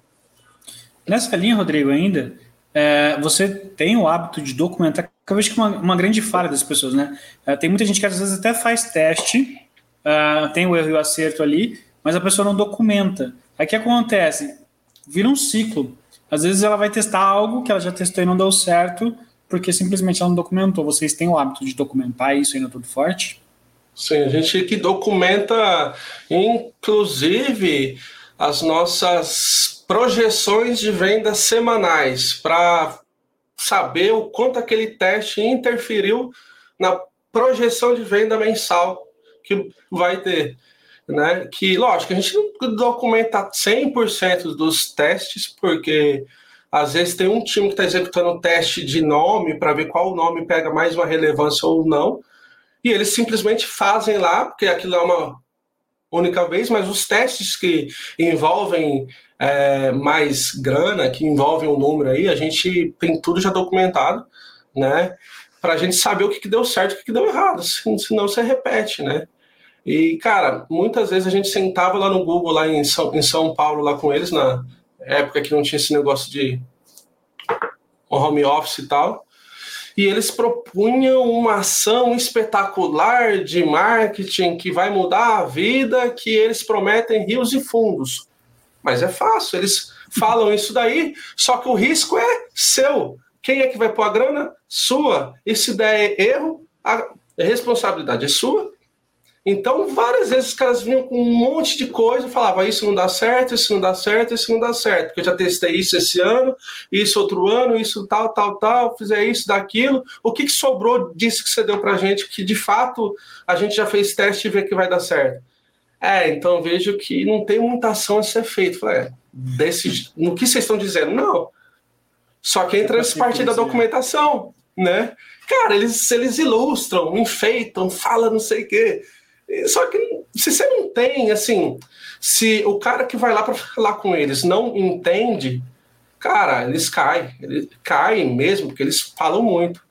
Nessa linha, Rodrigo, ainda, é, você tem o hábito de documentar, que eu vejo que é uma, uma grande falha das pessoas, né? É, tem muita gente que às vezes até faz teste, é, tem o erro e o acerto ali, mas a pessoa não documenta. Aí o que acontece? Vira um ciclo. Às vezes ela vai testar algo que ela já testou e não deu certo, porque simplesmente ela não documentou. Vocês têm o hábito de documentar isso ainda tudo forte? Sim, a gente que documenta, inclusive, as nossas projeções de vendas semanais para saber o quanto aquele teste interferiu na projeção de venda mensal que vai ter. Né? Que, lógico, a gente não documenta 100% dos testes, porque às vezes tem um time que está executando um teste de nome para ver qual nome pega mais uma relevância ou não, e eles simplesmente fazem lá, porque aquilo é uma única vez, mas os testes que envolvem é, mais grana, que envolvem um número aí, a gente tem tudo já documentado, né? Para a gente saber o que, que deu certo e o que, que deu errado, senão você repete, né? E, cara, muitas vezes a gente sentava lá no Google, lá em São, em São Paulo, lá com eles, na, época que não tinha esse negócio de home office e tal. E eles propunham uma ação espetacular de marketing que vai mudar a vida, que eles prometem rios e fundos. Mas é fácil, eles falam isso daí, só que o risco é seu. Quem é que vai pôr a grana? Sua. E se der erro, a responsabilidade é sua então, várias vezes os caras vinham com um monte de coisa e falavam: isso não dá certo, isso não dá certo, isso não dá certo, porque eu já testei isso esse ano, isso outro ano, isso tal, tal, tal, fizer isso, daquilo. O que, que sobrou disso que você deu pra gente, que de fato a gente já fez teste e vê que vai dar certo? É, então vejo que não tem muita ação a ser feita. Falei, é, desse, no que vocês estão dizendo? Não. Só que entra nessa parte da documentação, né? Cara, eles, eles ilustram, enfeitam, falam não sei o quê. Só que se você não tem, assim, se o cara que vai lá para falar com eles não entende, cara, eles caem, eles caem mesmo, porque eles falam muito.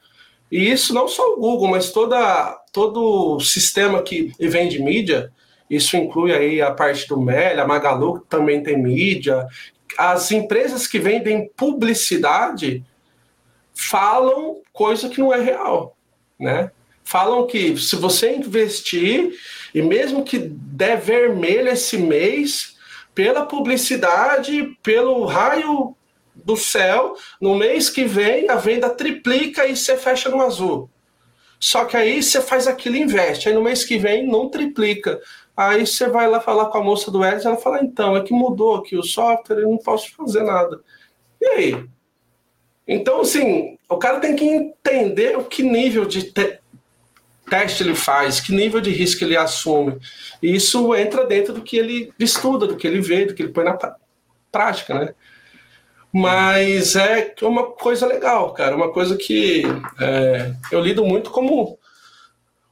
E isso não só o Google, mas toda, todo o sistema que vende mídia, isso inclui aí a parte do Meli, a Magalu, também tem mídia, as empresas que vendem publicidade falam coisa que não é real, né? Falam que se você investir e mesmo que der vermelho esse mês, pela publicidade, pelo raio do céu, no mês que vem a venda triplica e você fecha no azul. Só que aí você faz aquilo e investe. Aí no mês que vem não triplica. Aí você vai lá falar com a moça do Edson, ela fala, então, é que mudou aqui o software, eu não posso fazer nada. E aí? Então, assim, o cara tem que entender o que nível de te teste ele faz, que nível de risco ele assume. E isso entra dentro do que ele estuda, do que ele vê, do que ele põe na prática, né? Mas é uma coisa legal, cara, uma coisa que é, eu lido muito como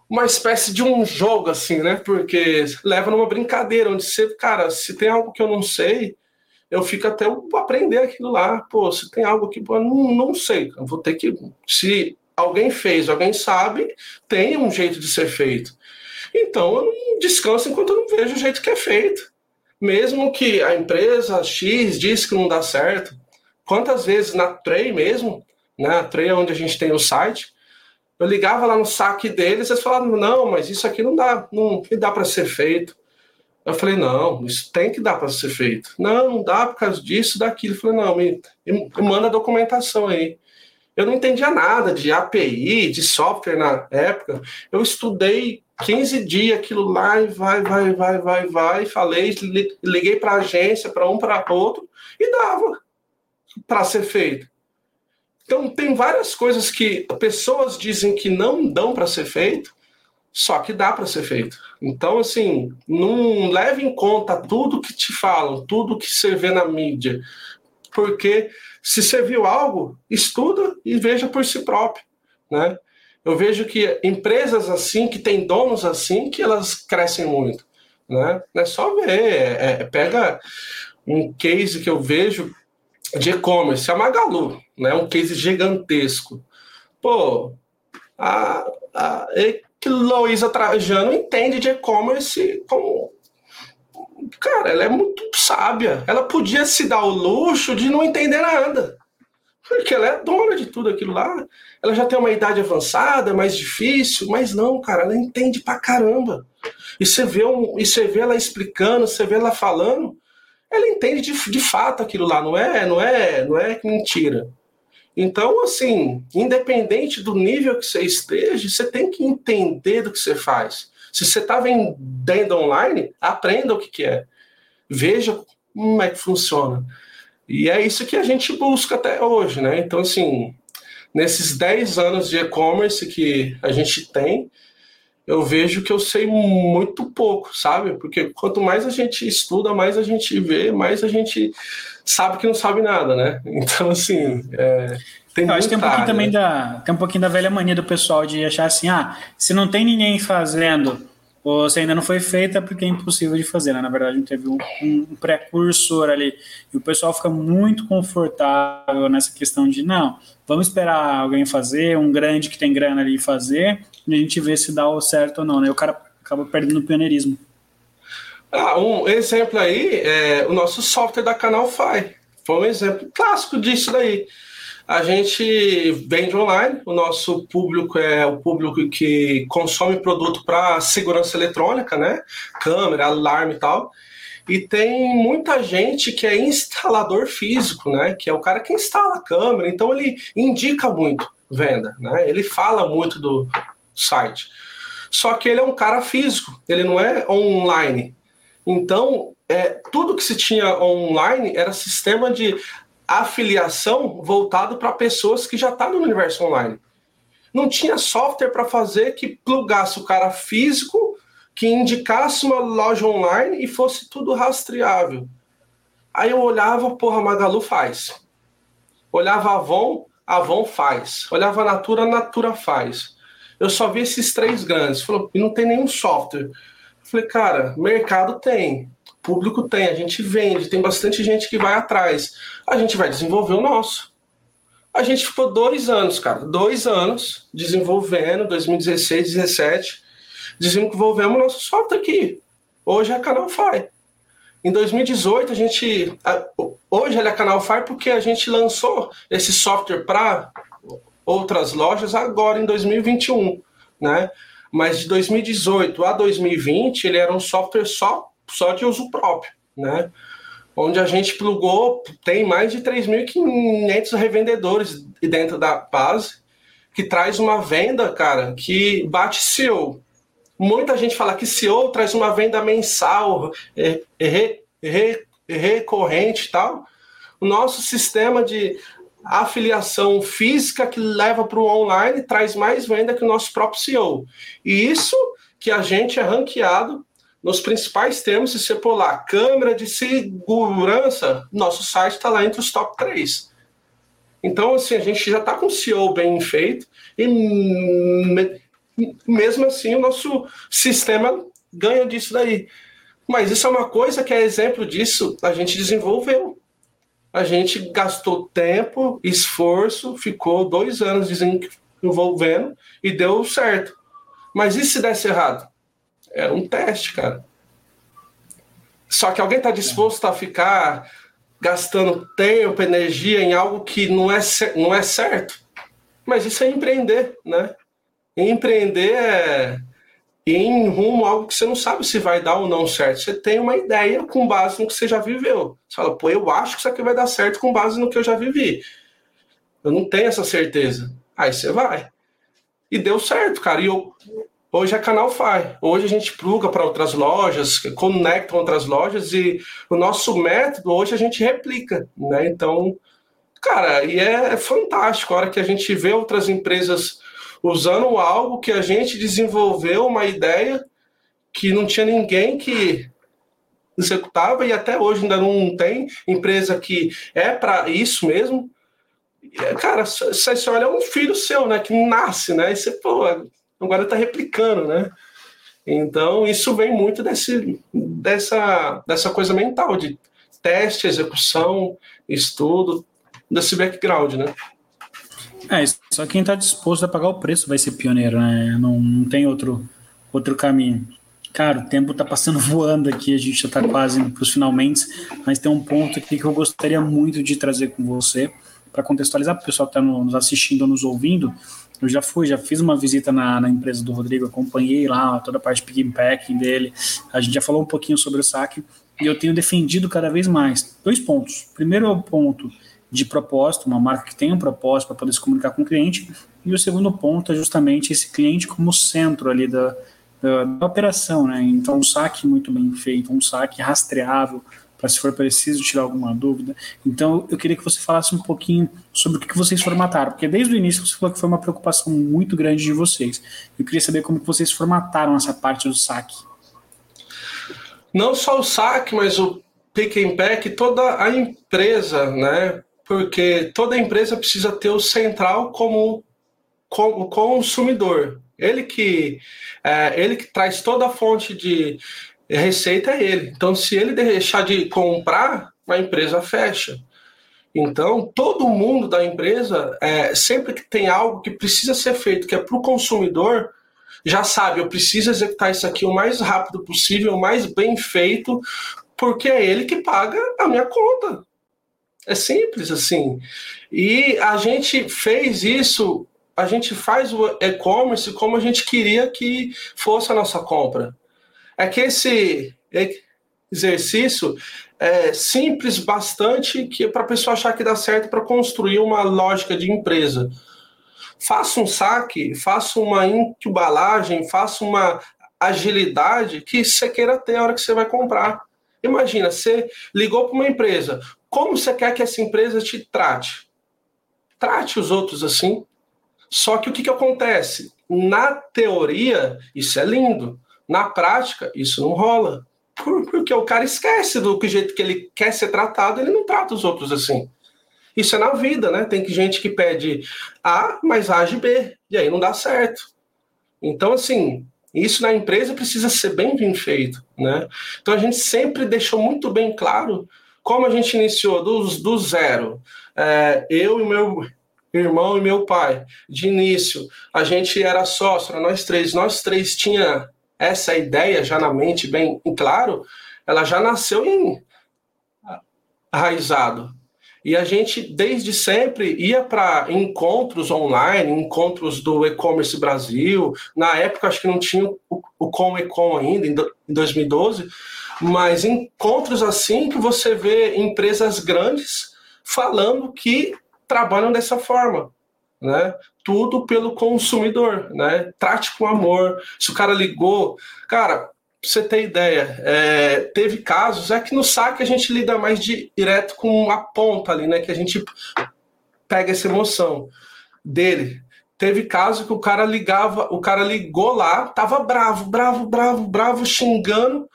uma espécie de um jogo, assim, né? Porque leva numa brincadeira, onde você, cara, se tem algo que eu não sei, eu fico até eu aprender aquilo lá. Pô, se tem algo que eu não, não sei, eu vou ter que. Se alguém fez, alguém sabe, tem um jeito de ser feito. Então eu não descanso enquanto eu não vejo o jeito que é feito. Mesmo que a empresa X diz que não dá certo. Quantas vezes na Trey mesmo, né? A Trey é onde a gente tem o site, eu ligava lá no saque deles, eles falavam, não, mas isso aqui não dá, não, não dá para ser feito. Eu falei, não, isso tem que dar para ser feito. Não, não dá por causa disso, daquilo. Eu falei, não, me, me manda a documentação aí. Eu não entendia nada de API, de software na época. Eu estudei 15 dias aquilo lá e vai, vai, vai, vai, vai. Falei, liguei para a agência, para um, para outro, e dava para ser feito. Então, tem várias coisas que pessoas dizem que não dão para ser feito, só que dá para ser feito. Então, assim, não leve em conta tudo que te falam, tudo que você vê na mídia, porque se você viu algo, estuda e veja por si próprio, né? Eu vejo que empresas assim, que têm donos assim, que elas crescem muito, né? É só ver, é, é, pega um case que eu vejo de e-commerce, a Magalu, né? Um case gigantesco. Pô, a, a que Luísa Trajano entende de e-commerce como cara, ela é muito sábia. Ela podia se dar o luxo de não entender nada. Porque ela é dona de tudo aquilo lá. Ela já tem uma idade avançada, mais difícil, mas não, cara, ela entende pra caramba. E você vê, um, e você vê ela explicando, você vê ela falando, ela entende de, de fato aquilo lá, não é, não é, não é mentira. Então, assim, independente do nível que você esteja, você tem que entender do que você faz. Se você está vendendo online, aprenda o que, que é. Veja como é que funciona. E é isso que a gente busca até hoje, né? Então, assim, nesses 10 anos de e-commerce que a gente tem, eu vejo que eu sei muito pouco, sabe? Porque quanto mais a gente estuda, mais a gente vê, mais a gente sabe que não sabe nada, né? Então, assim, é, tem eu acho que tem um pouquinho também da, tem um pouquinho da velha mania do pessoal de achar assim, ah, se não tem ninguém fazendo, ou se ainda não foi feita, porque é impossível de fazer, né? Na verdade, não teve um, um precursor ali. E o pessoal fica muito confortável nessa questão de, não, vamos esperar alguém fazer, um grande que tem grana ali fazer, e a gente vê se dá o certo ou não, né? O cara acaba perdendo o pioneirismo. Ah, um exemplo aí é o nosso software da Canalfy. Foi um exemplo clássico disso daí. A gente vende online, o nosso público é o público que consome produto para segurança eletrônica, né? Câmera, alarme e tal. E tem muita gente que é instalador físico, né? Que é o cara que instala a câmera, então ele indica muito venda, né? Ele fala muito do site. Só que ele é um cara físico, ele não é online. Então, é, tudo que se tinha online era sistema de afiliação voltado para pessoas que já estavam no universo online. Não tinha software para fazer que plugasse o cara físico, que indicasse uma loja online e fosse tudo rastreável. Aí eu olhava, porra, Magalu faz. Olhava Avon, Avon faz. Olhava Natura, Natura faz. Eu só vi esses três grandes. Falou, e não tem nenhum software. Falei, cara, mercado tem, público tem, a gente vende, tem bastante gente que vai atrás. A gente vai desenvolver o nosso. A gente ficou dois anos, cara, dois anos desenvolvendo, 2016, 2017, desenvolvemos o nosso software aqui. Hoje é Canal Fire. Em 2018, a gente. Hoje ele é Canal Fire porque a gente lançou esse software para outras lojas agora em 2021, né? Mas de 2018 a 2020 ele era um software só, só de uso próprio, né? Onde a gente plugou, tem mais de 3.500 revendedores dentro da base, que traz uma venda, cara, que bate CEO. Muita gente fala que CEO traz uma venda mensal, é, é, é, recorrente e tal. O nosso sistema de afiliação física que leva para o online traz mais venda que o nosso próprio CEO. E isso que a gente é ranqueado nos principais termos, se você lá, câmera de segurança, nosso site está lá entre os top 3. Então, assim, a gente já está com o CEO bem feito e mesmo assim o nosso sistema ganha disso daí. Mas isso é uma coisa que é exemplo disso, a gente desenvolveu a gente gastou tempo, esforço, ficou dois anos desenvolvendo e deu certo. Mas e se desse errado? Era um teste, cara. Só que alguém está disposto a ficar gastando tempo, energia em algo que não é, não é certo? Mas isso é empreender, né? Empreender é em rumo a algo que você não sabe se vai dar ou não certo. Você tem uma ideia com base no que você já viveu. Você fala, pô, eu acho que isso aqui vai dar certo com base no que eu já vivi. Eu não tenho essa certeza. Aí você vai. E deu certo, cara. E eu, hoje é Canal Fai. Hoje a gente pluga para outras lojas, conecta outras lojas e o nosso método hoje a gente replica, né? Então, cara, e é, é fantástico. A hora que a gente vê outras empresas usando algo que a gente desenvolveu, uma ideia que não tinha ninguém que executava e até hoje ainda não tem empresa que é para isso mesmo. Cara, você olha um filho seu, né, que nasce, né, e você, pô, agora está replicando, né. Então, isso vem muito desse, dessa, dessa coisa mental de teste, execução, estudo, desse background, né. É, só quem está disposto a pagar o preço vai ser pioneiro, né? Não, não tem outro, outro caminho. Cara, o tempo está passando voando aqui, a gente já está quase para os finalmente, mas tem um ponto aqui que eu gostaria muito de trazer com você, para contextualizar para o pessoal que está nos assistindo ou nos ouvindo. Eu já fui, já fiz uma visita na, na empresa do Rodrigo, acompanhei lá toda a parte de picking packing dele, a gente já falou um pouquinho sobre o saque, e eu tenho defendido cada vez mais. Dois pontos. Primeiro é o ponto de propósito, uma marca que tem um propósito para poder se comunicar com o cliente. E o segundo ponto é justamente esse cliente como centro ali da, da, da operação, né? Então, um saque muito bem feito, um saque rastreável, para se for preciso tirar alguma dúvida. Então, eu queria que você falasse um pouquinho sobre o que vocês formataram, porque desde o início você falou que foi uma preocupação muito grande de vocês. Eu queria saber como vocês formataram essa parte do saque. Não só o saque, mas o pick and pack, toda a empresa, né? porque toda empresa precisa ter o central como, como consumidor. Ele que, é, ele que traz toda a fonte de receita é ele. Então, se ele deixar de comprar, a empresa fecha. Então, todo mundo da empresa, é, sempre que tem algo que precisa ser feito, que é para o consumidor, já sabe, eu preciso executar isso aqui o mais rápido possível, o mais bem feito, porque é ele que paga a minha conta. É simples assim. E a gente fez isso, a gente faz o e-commerce como a gente queria que fosse a nossa compra. É que esse exercício é simples bastante que é para a pessoa achar que dá certo para construir uma lógica de empresa. Faça um saque, faça uma embalagem, faça uma agilidade que você queira ter a hora que você vai comprar. Imagina, você ligou para uma empresa, como você quer que essa empresa te trate? Trate os outros assim. Só que o que, que acontece? Na teoria, isso é lindo. Na prática, isso não rola. Porque o cara esquece do jeito que ele quer ser tratado, ele não trata os outros assim. Isso é na vida, né? Tem gente que pede A, mas age B, e aí não dá certo. Então, assim, isso na empresa precisa ser bem bem feito, né? Então a gente sempre deixou muito bem claro como a gente iniciou do, do zero, é, eu e meu irmão e meu pai, de início, a gente era sócio, nós três, nós três tinha essa ideia já na mente bem claro, ela já nasceu em arraizado. E a gente, desde sempre, ia para encontros online, encontros do e-commerce Brasil. Na época, acho que não tinha o, o Com ainda, em 2012, mas encontros assim que você vê empresas grandes falando que trabalham dessa forma. Né? Tudo pelo consumidor, né? Trate com amor. Se o cara ligou, cara, Pra você ter ideia, é, teve casos, é que no saque a gente lida mais de, direto com a ponta ali, né? Que a gente pega essa emoção dele. Teve caso que o cara ligava, o cara ligou lá, tava bravo, bravo, bravo, bravo, xingando,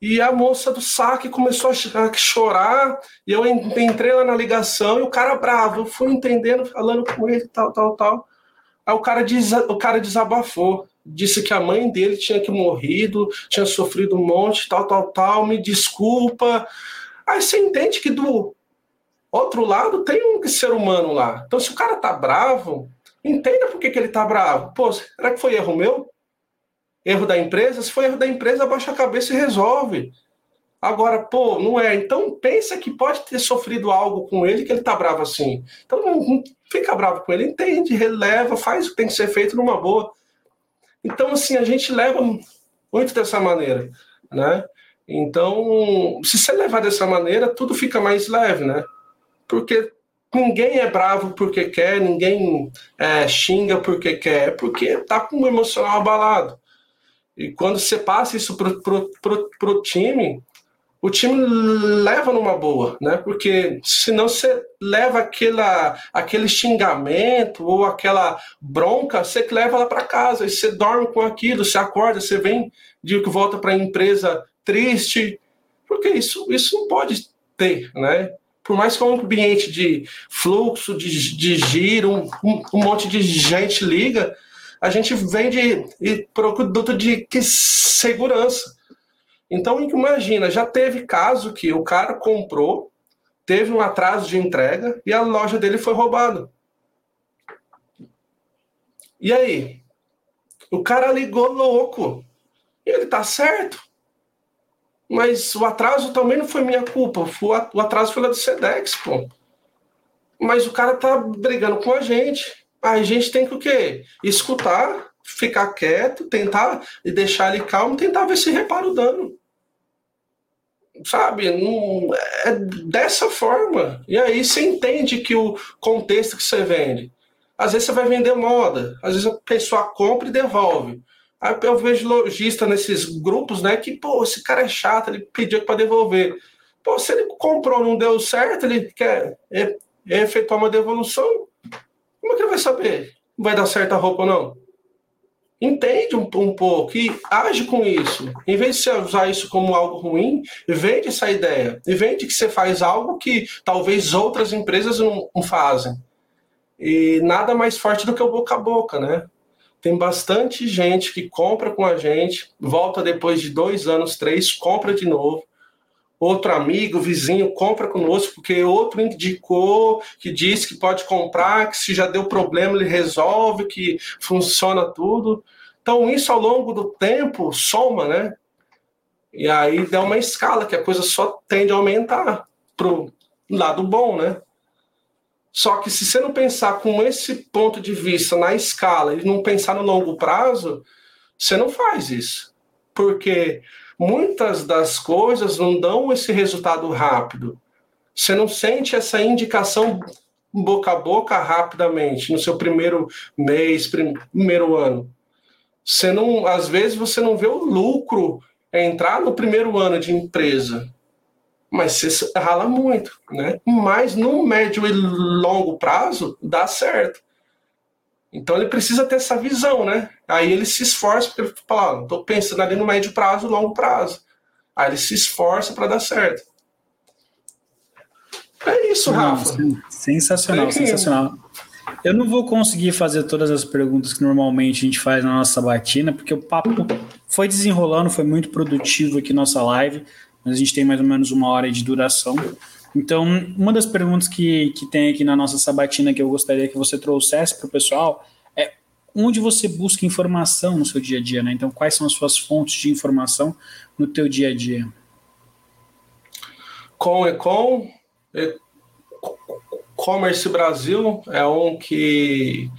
e a moça do saque começou a chorar, e eu entrei lá na ligação, e o cara bravo, eu fui entendendo, falando com ele, tal, tal, tal. Aí o cara, des, o cara desabafou disse que a mãe dele tinha que morrido, tinha sofrido um monte, tal, tal, tal, me desculpa. Aí você entende que do outro lado tem um ser humano lá. Então, se o cara tá bravo, entenda por que, que ele tá bravo. Pô, será que foi erro meu? Erro da empresa? Se foi erro da empresa, abaixa a cabeça e resolve. Agora, pô, não é. Então pensa que pode ter sofrido algo com ele que ele tá bravo assim. Então não, não fica bravo com ele, entende, releva, faz o que tem que ser feito numa boa. Então, assim, a gente leva muito dessa maneira, né? Então, se você levar dessa maneira, tudo fica mais leve, né? Porque ninguém é bravo porque quer, ninguém é, xinga porque quer, é porque tá com o emocional abalado. E quando você passa isso pro, pro, pro, pro time, o time leva numa boa, né? Porque senão você leva aquela, aquele xingamento ou aquela bronca, você que leva ela para casa e você dorme com aquilo, você acorda, você vem de que volta para a empresa triste, porque isso, isso não pode ter, né? Por mais que é um ambiente de fluxo, de, de giro, um, um monte de gente liga, a gente vende produto de segurança. Então, imagina, já teve caso que o cara comprou, teve um atraso de entrega e a loja dele foi roubada. E aí? O cara ligou louco. Ele tá certo. Mas o atraso também não foi minha culpa. O atraso foi lá do Sedex, pô. Mas o cara tá brigando com a gente. A gente tem que o quê? Escutar, ficar quieto, tentar e deixar ele calmo, tentar ver se repara o dano. Sabe? Não, é dessa forma. E aí você entende que o contexto que você vende. Às vezes você vai vender moda, às vezes a pessoa compra e devolve. Aí eu vejo lojista nesses grupos, né? Que, pô, esse cara é chato, ele pediu para devolver. Pô, se ele comprou não deu certo, ele quer efetuar uma devolução, como é que ele vai saber? Vai dar certo a roupa ou não? entende um, um, pouco e age com isso. Em vez de você usar isso como algo ruim, vende essa ideia. E vende que você faz algo que talvez outras empresas não, não fazem. E nada mais forte do que o boca a boca, né? Tem bastante gente que compra com a gente, volta depois de dois anos, três, compra de novo outro amigo, vizinho, compra conosco, porque outro indicou, que disse que pode comprar, que se já deu problema ele resolve, que funciona tudo. Então, isso ao longo do tempo soma, né? E aí dá uma escala que a coisa só tende a aumentar pro lado bom, né? Só que se você não pensar com esse ponto de vista na escala e não pensar no longo prazo, você não faz isso. Porque muitas das coisas não dão esse resultado rápido. Você não sente essa indicação boca a boca rapidamente no seu primeiro mês, primeiro ano. Você não, às vezes você não vê o lucro entrar no primeiro ano de empresa, mas você rala muito, né? Mas no médio e longo prazo dá certo. Então ele precisa ter essa visão, né? Aí ele se esforça, porque ele fala, estou pensando ali no médio prazo, longo prazo. Aí ele se esforça para dar certo. É isso, Rafa. Sensacional, é sensacional. Eu não vou conseguir fazer todas as perguntas que normalmente a gente faz na nossa batina, porque o papo foi desenrolando, foi muito produtivo aqui nossa live, mas a gente tem mais ou menos uma hora de duração. Então, uma das perguntas que, que tem aqui na nossa sabatina que eu gostaria que você trouxesse para o pessoal é onde você busca informação no seu dia a dia, né? Então, quais são as suas fontes de informação no teu dia a dia? com Econ, Commerce Brasil é um que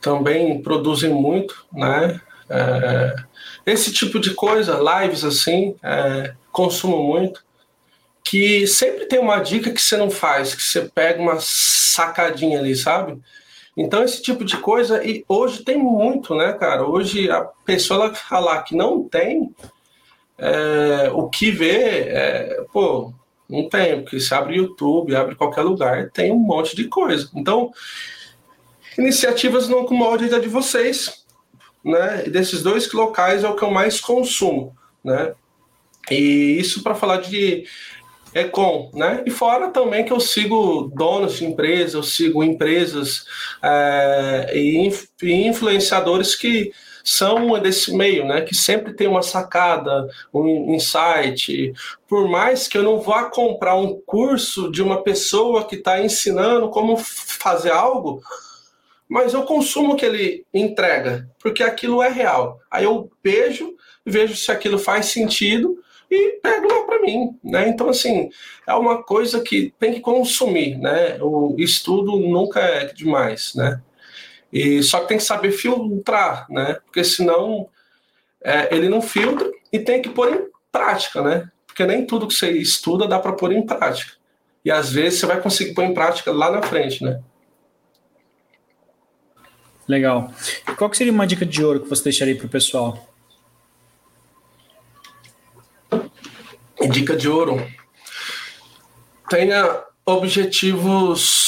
também produzem muito, né? É, esse tipo de coisa, lives assim, é, consumo muito. Que sempre tem uma dica que você não faz, que você pega uma sacadinha ali, sabe? Então, esse tipo de coisa, e hoje tem muito, né, cara? Hoje a pessoa falar que não tem é, o que ver, é, pô, não tem, porque se abre YouTube, abre qualquer lugar, tem um monte de coisa. Então, iniciativas no molde da de vocês, né? E desses dois locais é o que eu mais consumo, né? E isso para falar de Econ, né? E fora também que eu sigo donos de empresas, eu sigo empresas é, e, influenciadores que são desse meio, né? Que sempre tem uma sacada, um insight. Por mais que eu não vá comprar um curso de uma pessoa que está ensinando como fazer algo, mas eu consumo o que ele entrega, porque aquilo é real. Aí eu vejo, vejo se aquilo faz sentido e pego lá para mim, né? Então assim, é uma coisa que tem que consumir, né? O estudo nunca é demais, né? E só que tem que saber filtrar, né? Porque senão é, ele não filtra e tem que pôr em prática, né? Porque nem tudo que você estuda dá para pôr em prática. E às vezes você vai conseguir pôr em prática lá na frente, né? Legal. Qual que seria uma dica de ouro que você deixaria para o pessoal? Dica de ouro. Tenha objetivos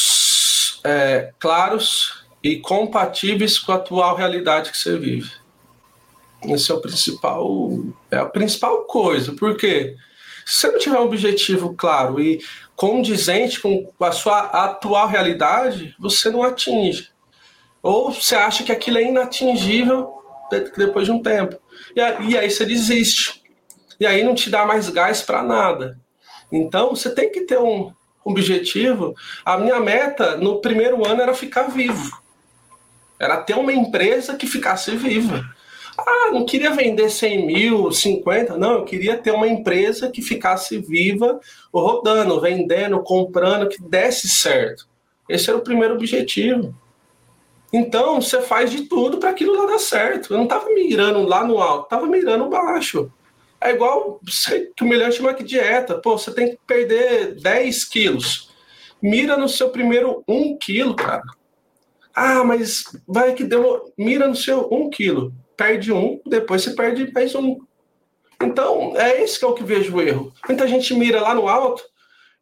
é, claros e compatíveis com a atual realidade que você vive. Esse é o principal, é a principal coisa, porque se você não tiver um objetivo claro e condizente com a sua atual realidade, você não atinge. Ou você acha que aquilo é inatingível depois de um tempo. E aí você desiste. E aí não te dá mais gás para nada. Então você tem que ter um objetivo. A minha meta no primeiro ano era ficar vivo. Era ter uma empresa que ficasse viva. Ah, não queria vender 100 mil, 50, não, eu queria ter uma empresa que ficasse viva, rodando, vendendo, comprando, que desse certo. Esse era o primeiro objetivo. Então, você faz de tudo para aquilo lá dar certo. Eu não estava mirando lá no alto, estava mirando baixo. É igual que o melhor chama que dieta. Pô, você tem que perder 10 quilos. Mira no seu primeiro 1 quilo, cara. Ah, mas vai que deu. Mira no seu um quilo. Perde um, depois você perde mais um. Então, é esse que é o que vejo o erro. Muita gente mira lá no alto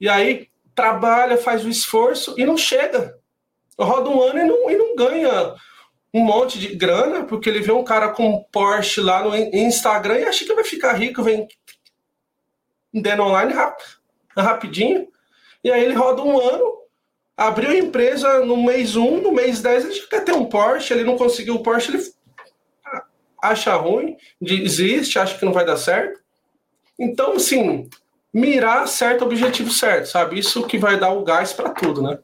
e aí trabalha, faz o esforço e não chega. Roda um ano e não, e não ganha um monte de grana, porque ele vê um cara com Porsche lá no Instagram e acha que vai ficar rico, vem vendendo online rapidinho. E aí ele roda um ano, abriu a empresa no mês 1, no mês 10 ele quer ter um Porsche, ele não conseguiu o Porsche, ele acha ruim, desiste, acha que não vai dar certo. Então, assim, mirar certo objetivo certo, sabe? Isso que vai dar o gás para tudo, né?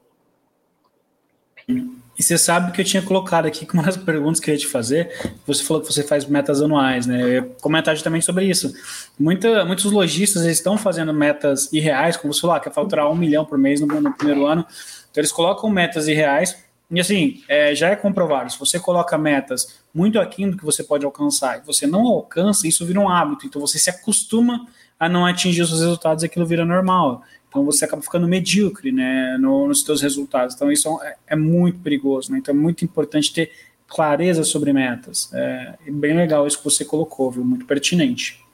E você sabe que eu tinha colocado aqui como uma das perguntas que eu ia te fazer. Você falou que você faz metas anuais, né? Eu ia comentar justamente sobre isso. Muita, muitos lojistas estão fazendo metas irreais, como você falou, ah, quer faturar um milhão por mês no, no primeiro ano. Então eles colocam metas irreais. E assim, é, já é comprovado, se você coloca metas muito aquém do que você pode alcançar e você não alcança, isso vira um hábito. Então você se acostuma a não atingir os seus resultados e aquilo vira normal. Então você acaba ficando medíocre né, no, nos seus resultados. Então isso é, é, muito perigoso. Né? Então é muito importante ter clareza sobre metas. É, é bem legal isso que você colocou, viu? Muito pertinente.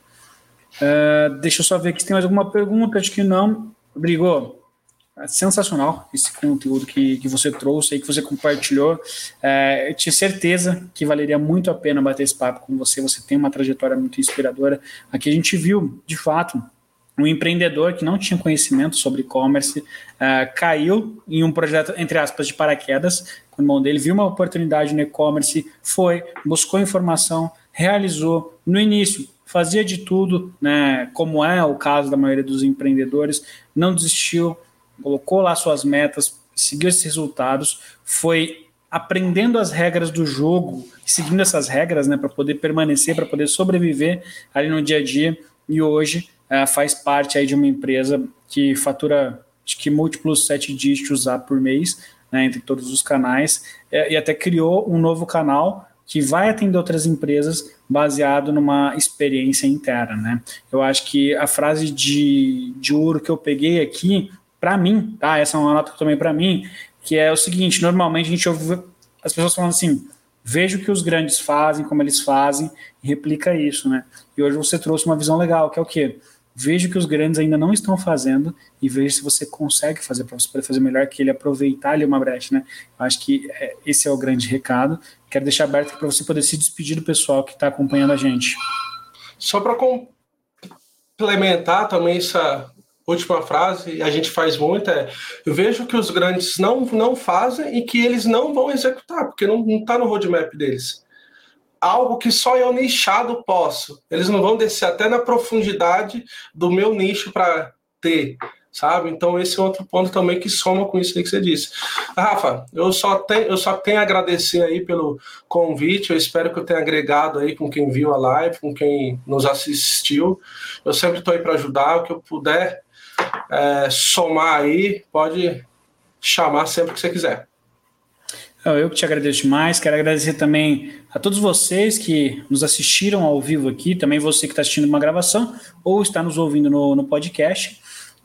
É, deixa eu só ver aqui se tem mais alguma pergunta. Acho que não. Rodrigo, é sensacional esse conteúdo que, que você trouxe e que você compartilhou. É, eu tinha certeza que valeria muito a pena bater esse papo com você. Você tem uma trajetória muito inspiradora. Aqui a gente viu, de fato, um empreendedor que não tinha conhecimento sobre e-commerce uh, caiu em um projeto, entre aspas, de paraquedas, o irmão dele, viu uma oportunidade no e-commerce, foi, buscou informação, realizou. No início, fazia de tudo, né, como é o caso da maioria dos empreendedores, não desistiu, colocou lá suas metas, seguiu esses resultados, foi aprendendo as regras do jogo, seguindo essas regras, né, para poder permanecer, para poder sobreviver ali no dia a dia, e hoje uh, faz parte aí de uma empresa que fatura acho que múltiplos sete dígitos lá por mês, né, entre todos os canais, é, e até criou um novo canal que vai atender outras empresas baseado numa experiência interna, né? Eu acho que a frase de, de ouro que eu peguei aqui, para mim, tá? Essa é uma nota tomei para mim, que é o seguinte: normalmente a gente ouve as pessoas falando assim, veja o que os grandes fazem, como eles fazem, e replica isso, né? E hoje você trouxe uma visão legal, que é o quê? Veja o que os grandes ainda não estão fazendo e veja se você consegue fazer para você poder fazer melhor que ele, aproveitar ali uma brecha, né? Eu acho que é, esse é o grande recado. Quero deixar aberto para você poder se despedir do pessoal que está acompanhando a gente. Só para complementar também essa última frase, a gente faz muito, é eu vejo que os grandes não, não fazem e que eles não vão executar, porque não está no roadmap deles algo que só eu nichado posso. Eles não vão descer até na profundidade do meu nicho para ter, sabe? Então esse é outro ponto também que soma com isso que você disse. Rafa, eu só tenho, eu só tenho a agradecer aí pelo convite. Eu espero que eu tenha agregado aí com quem viu a live, com quem nos assistiu. Eu sempre estou aí para ajudar, o que eu puder é, somar aí, pode chamar sempre que você quiser. Eu que te agradeço demais. Quero agradecer também a todos vocês que nos assistiram ao vivo aqui, também você que está assistindo uma gravação ou está nos ouvindo no, no podcast.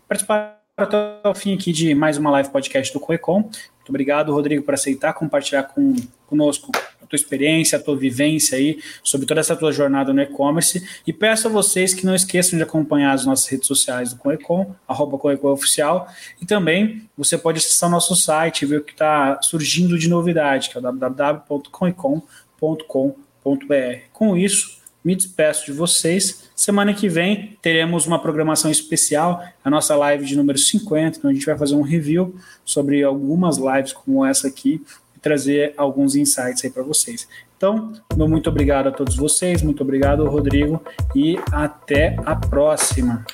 Participar até o fim aqui de mais uma live podcast do Coecom. Muito obrigado, Rodrigo, por aceitar compartilhar com, conosco tua experiência, a tua vivência aí sobre toda essa tua jornada no e-commerce. E peço a vocês que não esqueçam de acompanhar as nossas redes sociais do Coecom, arroba Oficial. E também você pode acessar o nosso site e ver o que está surgindo de novidade, que é o. Com isso, me despeço de vocês. Semana que vem teremos uma programação especial, a nossa live de número 50, então a gente vai fazer um review sobre algumas lives como essa aqui trazer alguns insights aí para vocês. Então, muito obrigado a todos vocês, muito obrigado, Rodrigo, e até a próxima.